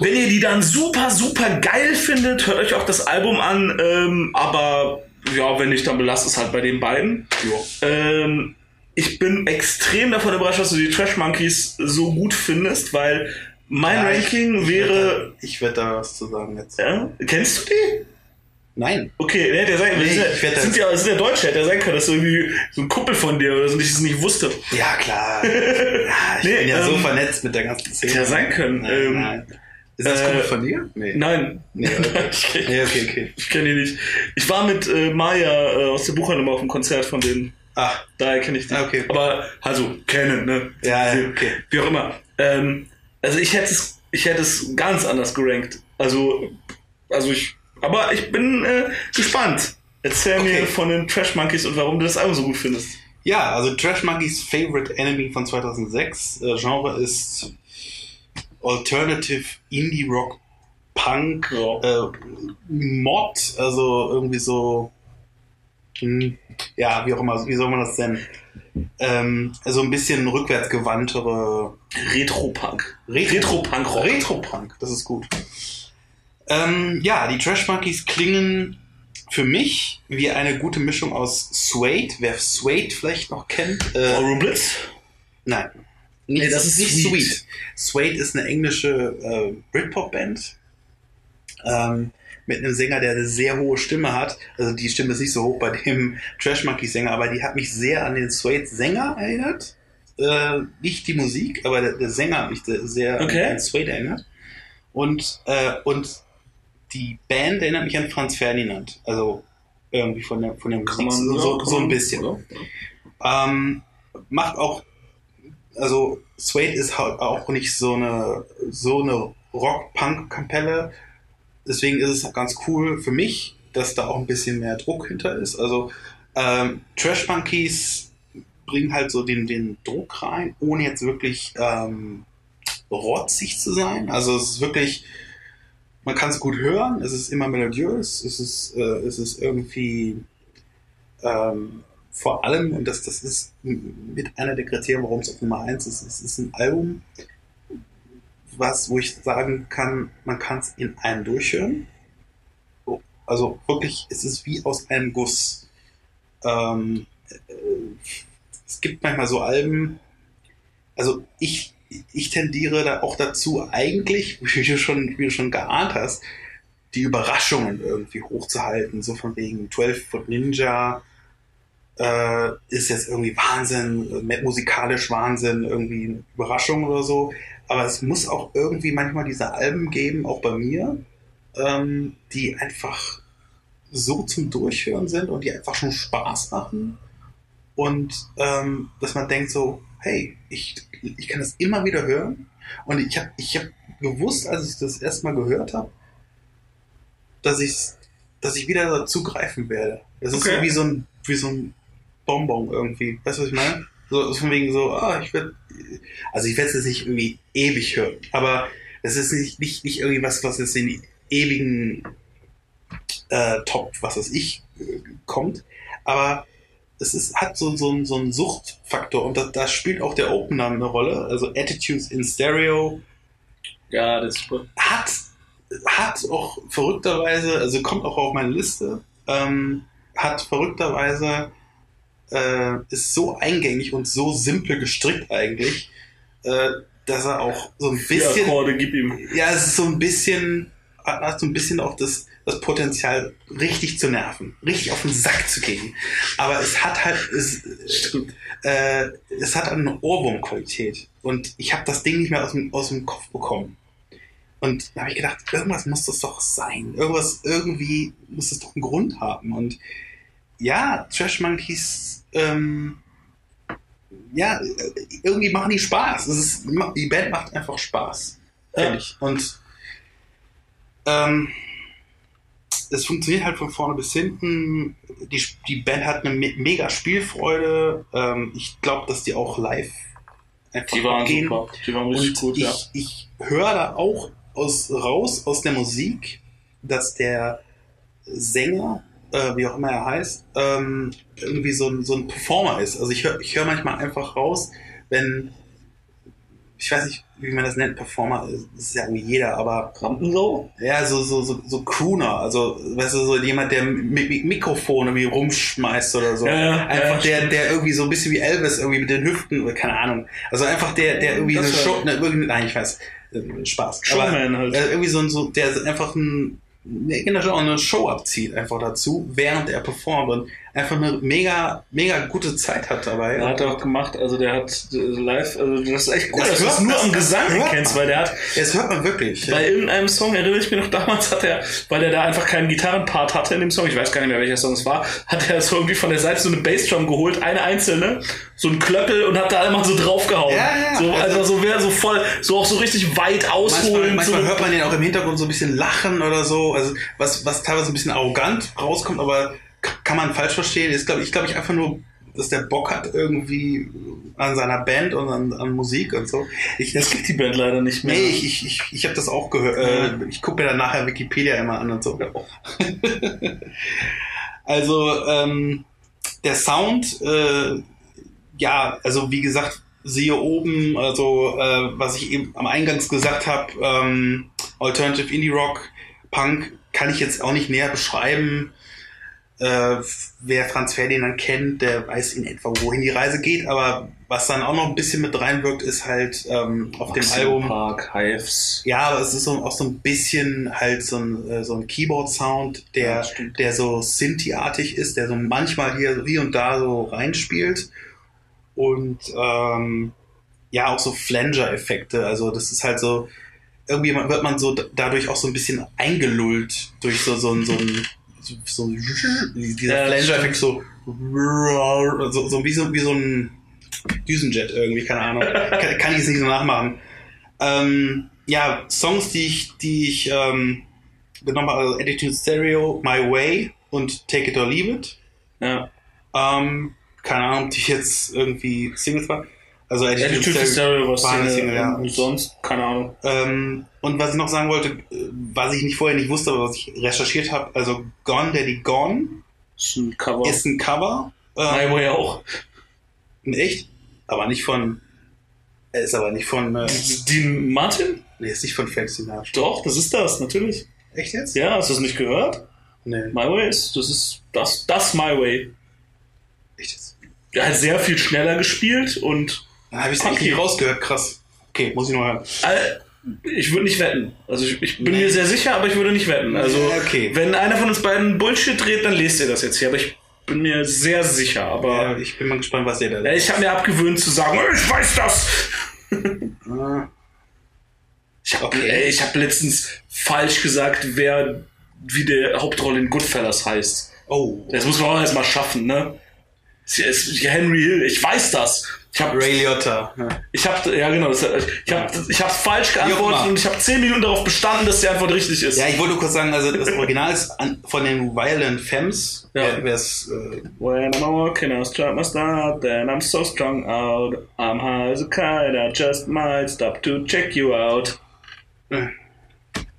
Wenn ihr die dann super, super geil findet, hört euch auch das Album an. Ähm, aber ja, wenn nicht, dann belasst es halt bei den beiden. Jo. Ähm, ich bin extrem davon überrascht, dass du die Trash Monkeys so gut findest, weil mein Ja, ich- Ranking ich wäre. werd da- Ich werde da was zu sagen jetzt. Ja? Kennst du die? Nein. Okay, der hätte ja sein Nee, das sind ich ja, sind ja, das sind ja Deutsche, hätte ja sein können, dass du irgendwie so ein Kumpel von dir oder so, ich es nicht wusste. Ja, klar. Ja, ich Nee, bin ja so ähm, vernetzt mit der ganzen Szene. hätte ja sein können. Nein, Ähm, nein. Ist das äh, von dir? Nee. Nein. Nee, okay. ich Nee, okay, okay. ich kenne die nicht. Ich war mit äh, Maya äh, aus der Buchhandlung auf dem Konzert von denen. Ach, Daher kenne ich die. Ah, okay. Aber, also, kennen, ne? Ja, ja, Wie- okay. Wie auch immer. Ähm, also ich hätte es, ich hätte es ganz anders gerankt. Also, also ich, aber ich bin äh, gespannt. Erzähl Okay. mir von den Trash Monkeys und warum du das Album so gut findest. Ja, also Trash Monkeys Favorite Enemy von 2006. Äh, Genre ist Alternative Indie Rock Punk Ja. äh, Mod, also irgendwie so hm, ja, wie auch immer, wie soll man das nennen? Ähm, also ein bisschen rückwärtsgewandtere Retro-Punk. Retro- Retro-Punk-Rock. Retro-Punk, das ist gut. Ähm, ja, die Trash Monkeys klingen für mich wie eine gute Mischung aus Suede. Wer Suede vielleicht noch kennt. Äh, Blitz? nein. Nicht, Nee, das ist nicht Sweet. Sweet. Suede ist eine englische äh, Britpop-Band. Ähm, mit einem Sänger, der eine sehr hohe Stimme hat. Also die Stimme ist nicht so hoch bei dem Trash Monkey Sänger, aber die hat mich sehr an den Suede Sänger erinnert. Äh, nicht die Musik, aber der, der Sänger hat mich sehr, Okay. an den Suede erinnert. Und, äh, und die Band erinnert mich an Franz Ferdinand. Also irgendwie von der, von der Musik so, so, so ein bisschen. Ähm, macht auch, also Suede ist halt auch nicht so eine, so eine Rock-Punk-Kapelle. Deswegen ist es ganz cool für mich, dass da auch ein bisschen mehr Druck hinter ist. Also ähm, Trash Monkeys bringen halt so den, den Druck rein, ohne jetzt wirklich ähm, rotzig zu sein. Also es ist wirklich, man kann es gut hören, es ist immer melodiös, es ist, äh, es ist irgendwie ähm, vor allem, und das, das ist mit einer der Kriterien, warum es auf Nummer 1 ist, es ist ein Album, was, wo ich sagen kann, man kann es in einem durchhören. Also wirklich, es ist wie aus einem Guss. Ähm, äh, es gibt manchmal so Alben, also ich, ich tendiere da auch dazu, eigentlich, wie du schon, wie du schon geahnt hast, die Überraschungen irgendwie hochzuhalten. So von wegen 12 Foot Ninja äh, ist jetzt irgendwie Wahnsinn, musikalisch Wahnsinn, irgendwie eine Überraschung oder so. Aber es muss auch irgendwie manchmal diese Alben geben, auch bei mir, ähm, die einfach so zum Durchhören sind und die einfach schon Spaß machen. Und ähm, dass man denkt so, hey, ich, ich kann das immer wieder hören. Und ich habe ich hab gewusst, als ich das erstmal gehört habe, dass ich, dass ich wieder dazu greifen werde. Das okay. ist so wie so ein, wie so ein Bonbon irgendwie. Weißt du, was ich meine? So von wegen so, ah, ich werde, also ich werde es jetzt nicht irgendwie ewig hören, aber es ist nicht, nicht, nicht irgendwie was, was jetzt in ewigen äh, Top, was weiß ich, äh, kommt. Aber es ist, hat so, so, so einen Suchtfaktor und da, da spielt auch der Opener eine Rolle. Also Attitudes in Stereo. Ja, das ist super. Hat, hat auch verrückterweise, also kommt auch auf meine Liste, ähm, hat verrückterweise, äh, ist so eingängig und so simpel gestrickt eigentlich, äh, dass er auch so ein bisschen. Akkorde, gib ihm. Ja, es ist so ein bisschen, hat so ein bisschen auch das, das Potenzial, richtig zu nerven, richtig auf den Sack zu gehen. Aber es hat halt, es, äh, es hat eine Ohrwurmqualität. Und ich habe das Ding nicht mehr aus dem, aus dem Kopf bekommen. Und da habe ich gedacht, irgendwas muss das doch sein. Irgendwas, irgendwie muss das doch einen Grund haben. Und ja, Trash Monkeys, ähm, ja, irgendwie machen die Spaß. Ist, die Band macht einfach Spaß. Ja. Ich. Und ähm, es funktioniert halt von vorne bis hinten. Die, die Band hat eine me mega Spielfreude. Ähm, ich glaube, dass die auch live einfach die waren gehen. Super. Die waren richtig Und gut, ich, ja. ich höre da auch aus, raus aus der Musik, dass der Sänger, äh, wie auch immer er heißt, ähm, irgendwie so ein, so ein Performer ist. Also ich höre ich hör manchmal einfach raus, wenn ich weiß nicht, wie man das nennt, Performer, das ist ja irgendwie jeder, aber. Rampensau? Ja, so, so, so, so Crooner, also, weißt du, so jemand, der mit Mikrofon irgendwie rumschmeißt oder so. Ja, ja, einfach ja, der, der irgendwie so ein bisschen wie Elvis irgendwie mit den Hüften, oder keine Ahnung. Also einfach der, der irgendwie eine Show, ne, irgendwie, nein, ich weiß, äh, Spaß. Showman halt. Äh, irgendwie so, ein so, der einfach ein, genau, eine Show abzieht einfach dazu, während er performt. Und einfach eine mega, mega gute Zeit hat dabei. Er hat er auch gemacht, also der hat äh, live, also das ist echt gut, das dass du es nur am Gesang kennst, weil der hat. Das hört man wirklich. Bei ja. irgendeinem Song erinnere ich mich noch damals, hat er, weil er da einfach keinen Gitarrenpart hatte in dem Song, ich weiß gar nicht mehr welcher Song es war, hat er so irgendwie von der Seite so eine Bassdrum geholt, eine einzelne, so ein Klöppel und hat da einmal so draufgehauen. Ja, ja, so, also, also so wäre so voll, so auch so richtig weit ausholen. Manchmal, manchmal so. hört man den auch im Hintergrund so ein bisschen lachen oder so, also was, was teilweise ein bisschen arrogant rauskommt, aber kann man falsch verstehen. Ist, glaub, ich glaube ich einfach nur, dass der Bock hat irgendwie an seiner Band und an, an Musik und so. Ich, das gibt die Band leider nicht mehr. Nee, ich, ich, ich, ich habe das auch gehört. Äh, ich gucke mir dann nachher Wikipedia immer an und so. also ähm, der Sound, äh, ja, also wie gesagt, siehe oben, also äh, was ich eben am Eingangs gesagt habe, ähm, Alternative Indie Rock, Punk, kann ich jetzt auch nicht näher beschreiben. Äh, wer Franz Ferdinand kennt, der weiß in etwa, wohin die Reise geht. Aber was dann auch noch ein bisschen mit reinwirkt, ist halt ähm, auf Maxim dem Album. Park, Hives. Ja, aber es ist so, auch so ein bisschen halt so ein, äh, so ein Keyboard-Sound, der, ja, der so Sinti-artig ist, der so manchmal hier, hier und da so reinspielt. Und ähm, ja, auch so Flanger-Effekte. Also das ist halt so, irgendwie wird man so dadurch auch so ein bisschen eingelullt durch so, so, so ein so, so dieser ja, Flanger-Effekt so, so, so, wie so wie so ein Düsenjet irgendwie, keine Ahnung. kann, kann ich jetzt nicht so nachmachen. Ähm, ja, Songs, die ich, die ich ähm, genommen habe, also Attitude Stereo, My Way und Take It or Leave It. Ja. Ähm, keine Ahnung, die jetzt irgendwie Singles waren. Also Attitude, Attitude Stereo war Single, Single ja. und sonst, keine Ahnung. Ähm, und was ich noch sagen wollte, was ich nicht vorher nicht wusste, aber was ich recherchiert habe, also Gone Daddy Gone ist ein Cover. Ist ein Cover My Way auch. Echt? Aber nicht von. Er ist aber nicht von. Äh, Dean Martin? nee, ist nicht von Frank Sinatra. Doch, das ist das, natürlich. Echt jetzt? Ja, hast du das nicht gehört? Nee. My Way ist, das ist das, das My Way. Echt jetzt? Er hat sehr viel schneller gespielt und Dann habe ich es Okay. nicht rausgehört. Krass. Okay, muss ich noch hören. äh, ich würde nicht wetten. Also ich, ich bin Nee. mir sehr sicher, aber ich würde nicht wetten. Also okay. wenn einer von uns beiden Bullshit dreht, dann lest ihr das jetzt hier. Aber ich bin mir sehr sicher. Aber Ja, ich bin mal gespannt, was ihr da. Ja, ich habe mir abgewöhnt zu sagen, ich weiß das. Ah, Ich habe Okay. ich hab letztens falsch gesagt, wer wie der Hauptrolle in Goodfellas heißt. Oh. Das muss man auch erstmal schaffen, ne? Henry Hill, ich weiß das. Ich habe Ray Liotta. Ja. ich habe ja genau, das, ich habe ich habe falsch geantwortet und ich habe zehn Minuten darauf bestanden, dass die Antwort richtig ist. ja, ich wollte nur kurz sagen, also das Original ist an, von den Violent Femmes. Ja. Wer- Wer ist. Äh, When I'm walking, I strike my start, then I'm so strung out. I'm high as a kite, I just might stop to check you out. äh,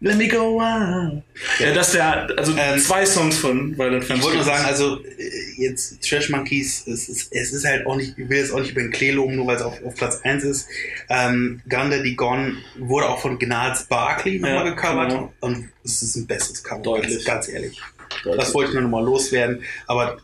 Let me go on. Ja, das ist der, also Ähm, zwei Songs von Violent Femmes. Ich wollte nur sagen, also äh, jetzt Trash Monkeys, es ist, es ist halt auch nicht, ich will jetzt auch nicht über den Klee loben, nur weil es auf, auf Platz 1 ist. Ähm, Ganda die Gone wurde auch von Gnarls Barkley nochmal Ja, gecovert genau. und es ist ein besseres Cover, Deutlich. Ganz, ganz ehrlich. Deutlich. Das wollte ich nur nochmal loswerden. Aber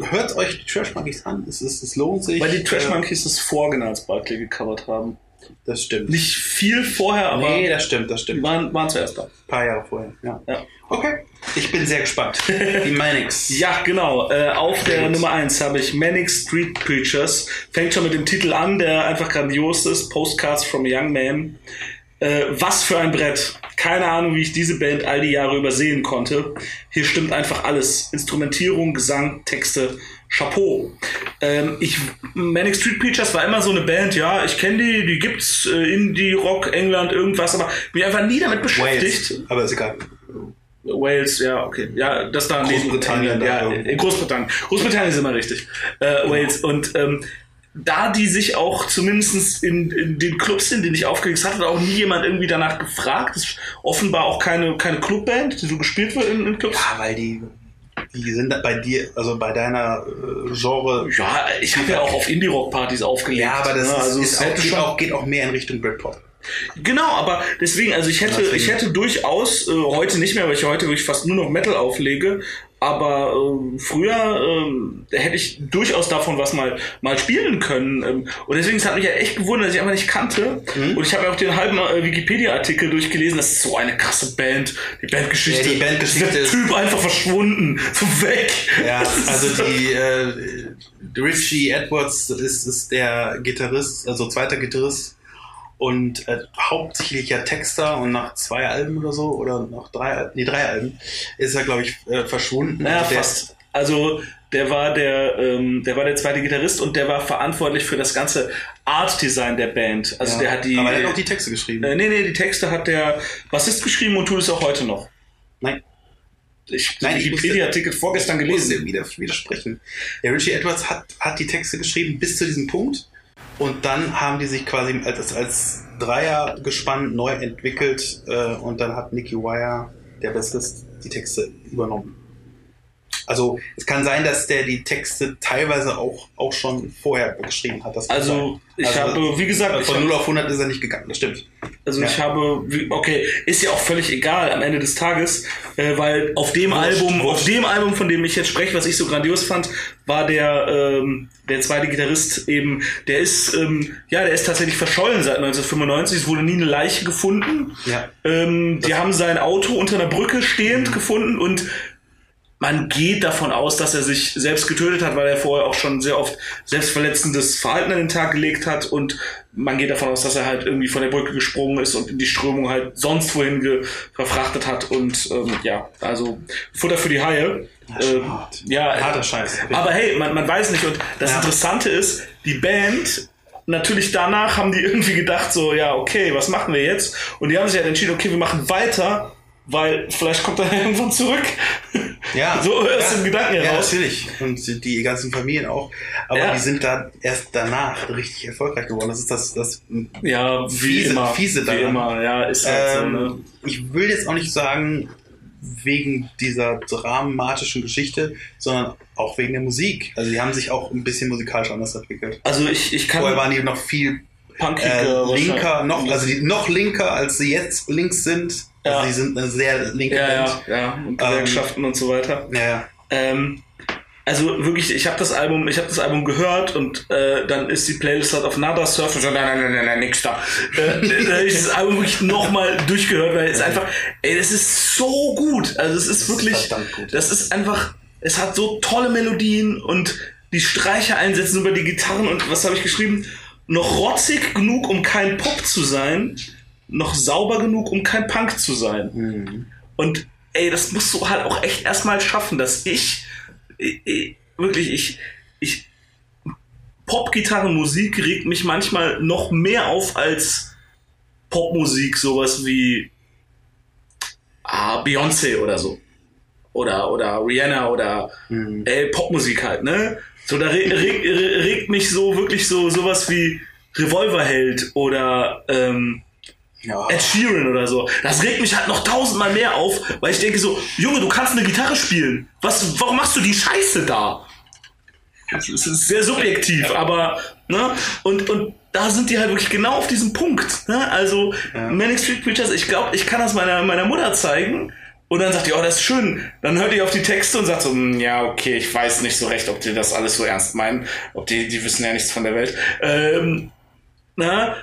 äh, hört euch die Trash Monkeys an, es, ist, es lohnt sich. Weil die Trash Äh, Monkeys das Vorgänger als Barclay gecovert haben. Das stimmt. Nicht viel vorher, aber nee, das stimmt, das stimmt. Ein waren, waren zuerst da. paar Jahre vorher, ja. Ja. Okay, ich bin sehr gespannt. Die Manics. Ja, genau. Äh, auf der. Nummer 1 habe ich Manic Street Preachers. Fängt schon mit dem Titel an, der einfach grandios ist. Postcards from a Young Man. Äh, was für ein Brett. Keine Ahnung, wie ich diese Band all die Jahre übersehen konnte. Hier stimmt einfach alles. Instrumentierung, Gesang, Texte, Chapeau. Ähm, ich, Manic Street Preachers war immer so eine Band, ja, ich kenne die, die gibt's, äh, Indie, Rock, England, irgendwas, aber bin einfach nie damit beschäftigt. Wales. Aber ist egal. Wales, ja, okay. Ja, das da Großbritannien ja, in Großbritannien. Großbritannien ist immer richtig. Äh, Wales. Und ähm, da die sich auch zumindest in, in den Clubs, in denen ich aufgelegt habe, hat auch nie jemand irgendwie danach gefragt. Das ist offenbar auch keine, keine Clubband, die so gespielt wird in, in Clubs. Ja, weil die, die sind bei dir, also bei deiner äh, Genre. Ja, ich habe ja auch auf Indie-Rock-Partys aufgelegt. Ja, aber das ne? ist, also ist auch, geht, auch, geht auch mehr in Richtung Britpop. Genau, aber deswegen, also ich hätte, ich hätte durchaus, äh, heute nicht mehr, weil ich heute wirklich fast nur noch Metal auflege, aber ähm, früher ähm, hätte ich durchaus davon was mal, mal spielen können. Ähm, und deswegen es hat mich ja echt gewundert, dass ich einfach nicht kannte. Mhm. Und ich habe mir auch den halben äh, Wikipedia-Artikel durchgelesen, das ist so eine krasse Band, die Bandgeschichte. Ja, die Bandgeschichte Der ist- Typ einfach verschwunden, so weg. Ja, also so- die äh, Richie Edwards ist, ist der Gitarrist, also zweiter Gitarrist und äh, hauptsächlicher Texter und nach zwei Alben oder so oder nach drei Alben, nee, drei Alben ist er glaube ich äh, verschwunden. Naja, Also fast. Also der war der, ähm, der war der zweite Gitarrist und der war verantwortlich für das ganze Art-Design der Band. Also ja, der hat die. aber er hat auch die Texte geschrieben. äh, nee, nee, die Texte hat der Bassist geschrieben und tut es auch heute noch. Nein, Ich habe Wikipedia-Artikel vorgestern ich muss gelesen. dir wieder, widersprechen. Der Richie Edwards hat, hat die Texte geschrieben bis zu diesem Punkt und dann haben die sich quasi als, als Dreiergespann neu entwickelt äh, und dann hat Nicky Wire, der Bassist, die Texte übernommen. Also es kann sein, dass der die Texte teilweise auch, auch schon vorher geschrieben hat. Also sein. ich Also, habe, wie gesagt, ich von habe 0 auf 100 ist er nicht gegangen, das stimmt. Also ich Ja. habe, wie- okay, ist ja auch völlig egal am Ende des Tages, äh, weil auf dem Wurscht, Album, wurscht. auf dem Album, von dem ich jetzt spreche, was ich so grandios fand, war der ähm, der zweite Gitarrist eben, der ist ähm, ja, der ist tatsächlich verschollen seit 1995. Es wurde nie eine Leiche gefunden. Ja. Ähm, die haben sein Auto unter einer Brücke stehend gefunden und man geht davon aus, dass er sich selbst getötet hat, weil er vorher auch schon sehr oft selbstverletzendes Verhalten an den Tag gelegt hat und man geht davon aus, dass er halt irgendwie von der Brücke gesprungen ist und in die Strömung halt sonst wohin ge verfrachtet hat und ähm, ja, also Futter für die Haie. Ja, Ähm, hart. ja, Harter Scheiß. aber hey, man, man weiß nicht und das Ja. Interessante ist, die Band Natürlich danach haben die irgendwie gedacht, so, ja, okay, was machen wir jetzt? Und die haben sich halt entschieden, okay, wir machen weiter, weil vielleicht kommt er irgendwann zurück. Ja, So aus ja, dem Gedanken Ja, heraus. natürlich. Und die ganzen Familien auch. Aber Ja. die sind da erst danach richtig erfolgreich geworden. Das ist das, das Ja, wie Fiese- immer. fiese wie daran. immer, ja, ist halt so, ne? ähm, ich will jetzt auch nicht sagen, wegen dieser dramatischen Geschichte, sondern auch wegen der Musik. Also die haben sich auch ein bisschen musikalisch anders entwickelt. Also ich, ich kann. Vorher waren die noch viel punkiger, äh, linker, noch, also die, noch linker, als sie jetzt links sind. Ja. Also die sind eine sehr linke ja, Band. ja, ja, und Gewerkschaften und so weiter. Ja. Ähm, also wirklich, ich habe das Album, ich habe das Album gehört und äh, dann ist die Playlist halt auf Nada Surf und so, nein, nein, nein, nein, nein, nix da. Äh, da habe ich das Album wirklich nochmal durchgehört, weil es einfach, ey, das ist so gut. Also es ist ist wirklich, gut. das ist einfach, es hat so tolle Melodien und die Streicher einsetzen über die Gitarren und was habe ich geschrieben? Noch rotzig genug, um kein Pop zu sein, noch sauber genug, um kein Punk zu sein. Mhm. Und ey, das musst du halt auch echt erstmal schaffen, dass ich, ich, ich wirklich, ich, ich, Pop-Gitarrenmusik regt mich manchmal noch mehr auf als Popmusik, sowas wie ah, Beyoncé oder so. Oder, oder Rihanna oder Mhm. ey, Popmusik halt, ne? So, da re reg, re- regt mich so wirklich so sowas wie Revolverheld oder ähm, Ja. Ed Sheeran oder so. Das regt mich halt noch tausendmal mehr auf, weil ich denke so, Junge, du kannst eine Gitarre spielen. Was, warum machst du die Scheiße da? Es ist sehr subjektiv, aber, ne? Und, und da sind die halt wirklich genau auf diesem Punkt, ne? Also, Ja. Manic Street Preachers, ich glaube, ich kann das meiner, meiner Mutter zeigen. Und dann sagt die, oh, das ist schön. Dann hört ihr auf die Texte und sagt so, "Hm, ja, okay, ich weiß nicht so recht, ob die das alles so ernst meinen. Ob die, die wissen ja nichts von der Welt. Ähm, na,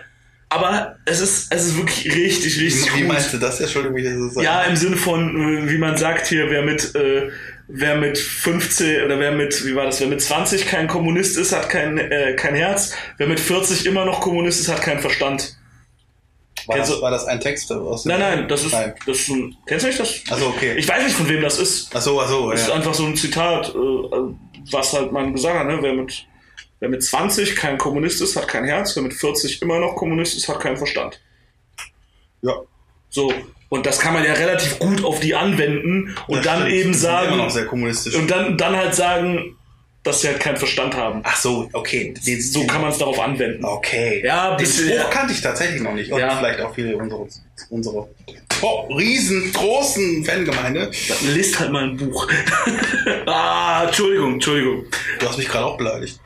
aber es ist, es ist wirklich richtig, richtig Wie gut. meinst du das? Entschuldigung, wie das. Ja, im Sinne von, äh, wie man sagt hier, wer mit, äh, wer mit 15 oder wer mit, wie war das, wer mit 20 kein Kommunist ist, hat kein, äh, kein Herz. Wer mit 40 immer noch Kommunist ist, hat keinen Verstand. war, das, war das ein Text aus Nein, nein, das ist, Nein. das ist ein, kennst du nicht das? Achso, okay. Ich weiß nicht, von wem das ist. Achso, achso, Das ist ja. einfach so ein Zitat, äh, was halt man gesagt hat, ne? Wer mit, wer mit 20 kein Kommunist ist, hat kein Herz. Wer mit 40 immer noch Kommunist ist, hat keinen Verstand. ja. So. Und das kann man ja relativ gut auf die anwenden und Das dann stimmt. eben sagen, und dann, dann halt sagen, dass sie halt keinen Verstand haben. Ach so, okay. Den, So kann man es darauf anwenden. Okay. Ja, den Spruch ja. kannte ich tatsächlich noch nicht. Und Ja. vielleicht auch viele unserer, unsere top, riesen, großen Fangemeinde. Dann lest halt mal ein Buch. ah, Entschuldigung, Entschuldigung. Du hast mich gerade auch beleidigt.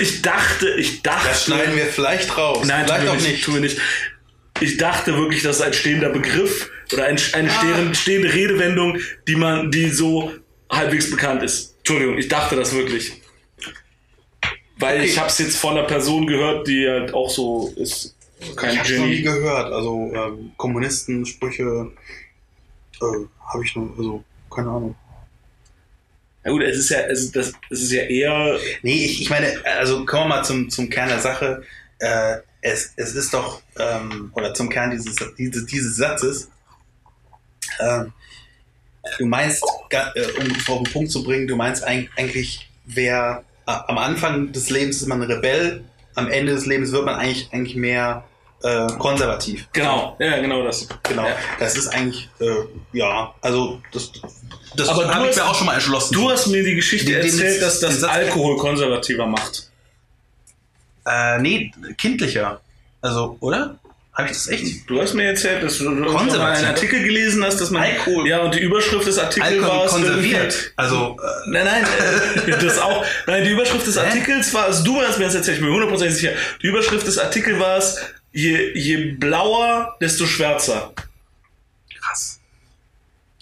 Ich dachte, ich dachte. Das schneiden wir vielleicht raus. Nein, vielleicht auch nicht, tun wir nicht. Ich dachte wirklich, das ist ein stehender Begriff oder ein, eine Ah. stehende, Redewendung, die man, die so halbwegs bekannt ist. Entschuldigung, ich dachte das wirklich. Weil Okay. ich habe es jetzt von einer Person gehört, die halt auch so ist. Kein Ich habe noch nie gehört. Also ähm, Kommunistensprüche äh, habe ich noch, also keine Ahnung. Ja gut, es ist ja, es ist, das, es ist ja eher. Nee, ich, ich meine, also kommen wir mal zum, zum Kern der Sache. Äh, es, es ist doch, ähm, oder zum Kern dieses, dieses, dieses Satzes, ähm, du meinst, äh, um auf den Punkt zu bringen, du meinst eig- eigentlich, wer äh, am Anfang des Lebens ist man ein Rebell, am Ende des Lebens wird man eigentlich, eigentlich mehr äh, konservativ. Genau, ja, genau das. Genau. Ja. Das ist eigentlich, äh, ja, also das, das Aber du habe ich hast- mir auch schon mal erschlossen. Du hast mir die Geschichte Den- den erzählt, Satz- dass den das Alkohol konservativer macht. Äh, nee, kindlicher. Also, oder? Habe ich das echt? Du hast mir erzählt, dass du mal einen Artikel gelesen hast, dass man. Alkohol. Ja, und die Überschrift des Artikels war. Es konserviert. Also, äh, Nein, nein, äh, das auch. Nein, die Überschrift des? Artikels war, also du hast mir das erzählt, ich bin mir hundertprozentig sicher. Die Überschrift des Artikels war es, je, je blauer, desto schwärzer. krass.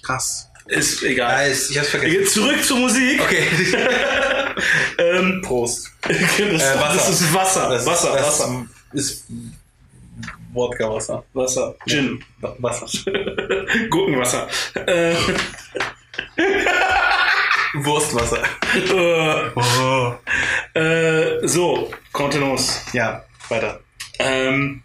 Krass. Ist Ja, egal. ist, ich hab's vergessen. Zurück zur Musik. Okay. Ähm, Prost. das, Äh, Wasser. das ist Wasser. Das, Wasser, das Wasser, ist Wodka-Wasser. Wasser. Gin. Wasser. Gurkenwasser. Äh, Wurstwasser. äh, Oh. äh, so, Contenance. Ja, weiter. Ähm,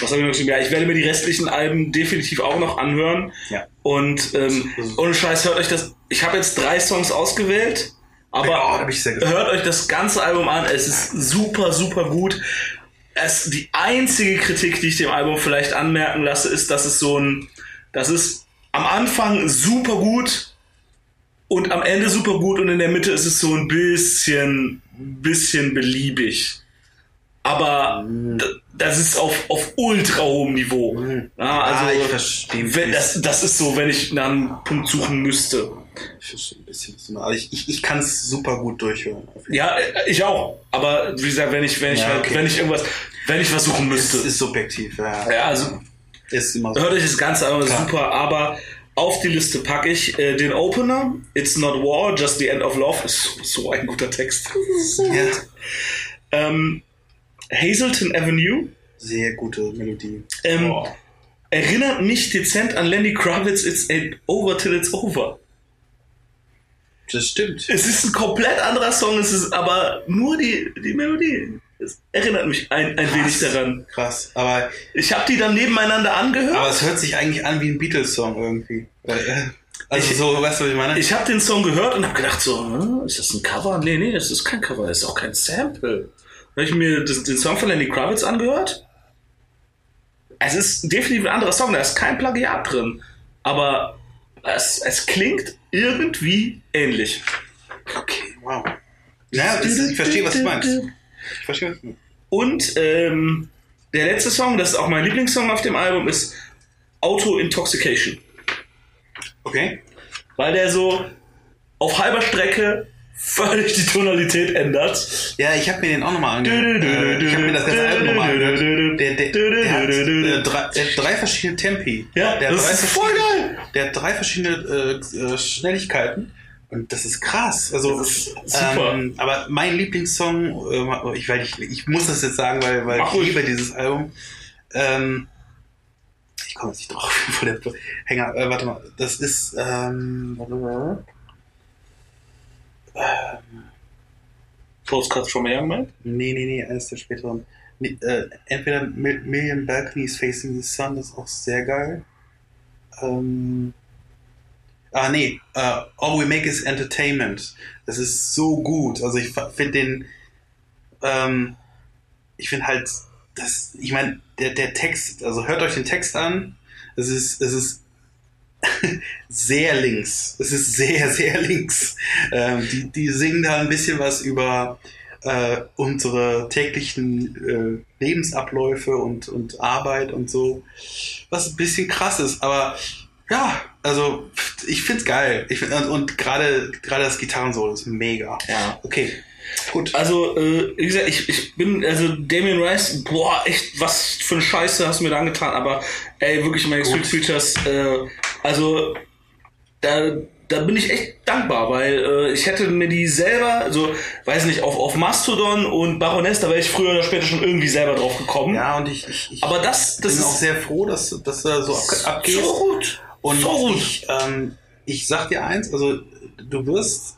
was habe ich noch geschrieben? Ja, ich werde mir die restlichen Alben definitiv auch noch anhören. Ja. Und ähm, ohne Scheiß, hört euch das. Ich habe jetzt drei Songs ausgewählt, aber gespannt. hört euch das ganze Album an. Es ist super, super gut. Es, die einzige Kritik, die ich dem Album vielleicht anmerken lasse, ist, dass es so ein, das ist am Anfang super gut und am Ende super gut und in der Mitte ist es so ein bisschen, bisschen beliebig. Aber d- das ist auf, auf ultra hohem Niveau. Ja, also, Ah, ich verstehe. wenn, das, das ist so, wenn ich nach einem Punkt suchen müsste. Ich verstehe ein bisschen. Also ich, ich, ich kann es super gut durchhören. Ja, äh, ich auch. Aber wie gesagt, wenn ich, wenn ich Ja, halt, okay. wenn ich irgendwas, wenn ich was suchen Fall. Es müsste. ist subjektiv, ja. ja, also Ist immer so. hört euch das Ganze an, super, aber auf die Liste packe ich äh, den Opener, It's Not War, Just the End of Love, ist so ein guter Text. Ja. Ähm, Hazelton Avenue Sehr gute Melodie. ähm, Oh. erinnert mich dezent an Lenny Kravitz, It's over till it's over. Das stimmt. Es ist ein komplett anderer Song, es ist aber nur die, die Melodie. Es erinnert mich ein, ein wenig daran. Krass. Aber, Ich habe die dann nebeneinander angehört. aber es hört sich eigentlich an wie ein Beatles-Song irgendwie. Äh, Also Ich- so, weißt du, was ich meine? Ich habe den Song gehört und habe gedacht so, hm, ist das ein Cover? Nee, nee, das ist kein Cover, das ist auch kein Sample. Habe ich mir den Song von Lenny Kravitz angehört. Es ist definitiv ein anderer Song, da ist kein Plagiat drin. Aber es, es klingt irgendwie ähnlich. okay, wow. Ja, das, ich verstehe, was du meinst. Ich verstehe, was du meinst. Und ähm, der letzte Song, das ist auch mein Lieblingssong auf dem Album, ist Auto Intoxication. Okay. Weil der so auf halber Strecke völlig die Tonalität ändert. Ja, ich habe mir den auch nochmal angehört. Äh, ich habe mir das ganze Album nochmal angehört. Der, der, der, hat, äh, drei, der hat drei verschiedene Tempi. Ja, der hat das drei ist voll verschiedene- geil. Der hat drei verschiedene äh, äh, Schnelligkeiten. Und das ist krass. Also, Das ist super. Ähm, aber mein Lieblingssong, äh, ich, weil ich, ich muss das jetzt sagen, weil, weil Mach ich liebe dieses Album. Ähm, ich komme jetzt nicht drauf, wo der Hänger, äh, warte mal, das ist, ähm, mal. Postcards from a Young Man. Nee, nee, nee, eines der späteren. Nee, äh, entweder Mil- Million Balconies Facing the Sun, ist auch sehr geil. Ähm, ah, nee, äh, All We Make is Entertainment. Das ist so gut. Also ich finde den, ähm, ich finde halt, das, ich meine, der, der Text, also hört euch den Text an. Es ist, es ist sehr links. Es ist sehr, sehr links. Ähm, die, die singen da ein bisschen was über äh, unsere täglichen äh, Lebensabläufe und, und Arbeit und so. Was ein bisschen krass ist, aber ja, also ich find's geil. Ich find, und und gerade gerade das Gitarrensolo ist mega. Ja. Okay, gut. Also, äh, wie gesagt, ich, ich bin, also Damien Rice, boah, echt, was für eine Scheiße hast du mir da angetan, aber ey, wirklich, meine Gut. Street Preachers, äh, also, da, da bin ich echt dankbar, weil äh, ich hätte mir die selber, also, weiß nicht, auf, auf Mastodon und Baroness, da wäre ich früher oder später schon irgendwie selber drauf gekommen. Ja, und ich, ich, ich Aber das, das bin auch ist sehr froh, dass, dass du da so ab, abgehst. so gut. Und so gut. ich, ähm, ich sag dir eins, also du wirst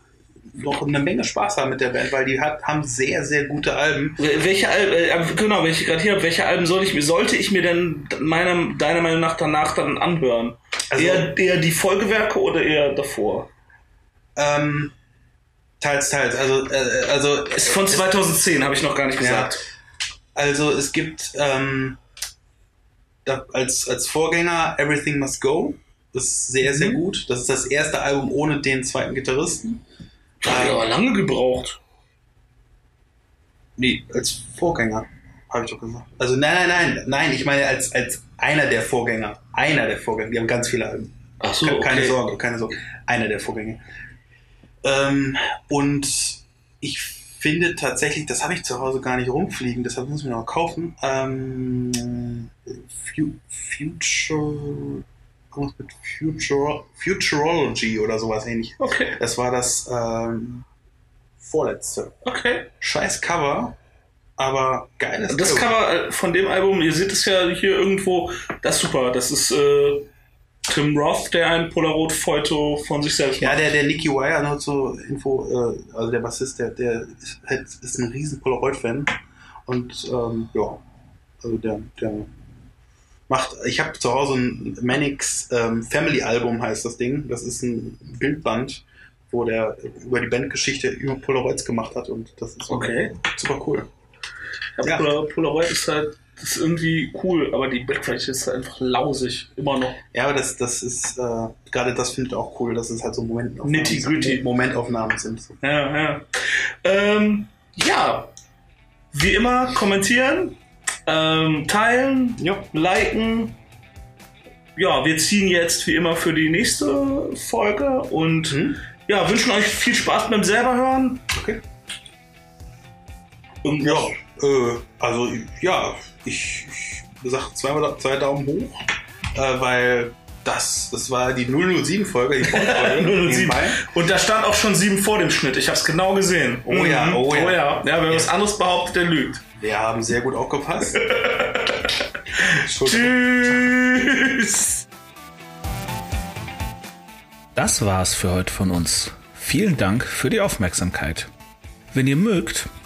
noch eine Menge Spaß haben mit der Band, weil die hat, haben sehr, sehr gute Alben. Wel- Welche Alben, äh, genau, wenn ich gerade hier habe, welche Alben soll ich mir, sollte ich mir denn meiner, deiner Meinung nach danach dann anhören? Also- eher, eher die Folgewerke oder eher davor? Ähm, teils, teils. Also, äh, also Ist von 2010, habe ich noch gar nicht gesagt. Also es gibt ähm, da, als, als Vorgänger Everything Must Go. Das ist sehr, sehr Mhm. gut. Das ist das erste Album ohne den zweiten Gitarristen. Hab ich aber lange gebraucht. Nee, als Vorgänger, habe ich doch gesagt. Also nein, nein, nein, nein, ich meine als, als einer der Vorgänger. Einer der Vorgänger. Die haben ganz viele Alben. Ach so, Ke- okay. Keine Sorge, keine Sorge. Einer der Vorgänger. Ähm, und ich finde tatsächlich, das habe ich zu Hause gar nicht rumfliegen, deshalb muss ich mir noch kaufen. Ähm, Fu- Future, irgendwas mit Future, Futurology oder sowas ähnlich. Okay, Das war das ähm, vorletzte. okay. Scheiß Cover, aber geiles Das Album. Cover äh, von dem Album, ihr seht es ja hier irgendwo, das ist super. Das ist äh, Tim Roth, der ein Polaroid-Foto von sich selbst Ja, macht. der, der Nicky Wire, nur zur Info, äh, also der Bassist, der, der ist, halt- ist ein riesen Polaroid-Fan. Und ähm, ja, also der, der macht, ich habe zu Hause ein Manix ähm, Family Album heißt das Ding. Das ist ein Bildband, wo der über die Bandgeschichte über Polaroids gemacht hat und das ist Okay. super cool. Ja, Ja. Polar- Polaroid ist halt ist irgendwie cool, aber die Bildqualität ist halt einfach lausig, immer noch. Ja, aber das, das ist, äh, gerade das findet auch cool, dass es halt so Momentaufnahmen, Nitty-gritty. Momentaufnahmen sind. Ja, ja. Ähm, ja. wie immer kommentieren, ähm, teilen, Ja. liken. Ja, wir ziehen jetzt wie immer für die nächste Folge und Mhm. ja, wünschen euch viel Spaß beim selber hören. Okay. Und ja, äh, also ja, ich, ich sag zweimal zwei Daumen hoch, äh, weil das, das war die 007-Folge, die Folge 007. Und da stand auch schon 7 vor dem Schnitt. Ich habe es genau gesehen. Oh ja, Mhm. oh ja. Oh ja, ja wer was anderes behauptet, der lügt. Wir haben sehr gut aufgepasst. Tschüss. Das war's für heute von uns. Vielen Dank für die Aufmerksamkeit. Wenn ihr mögt,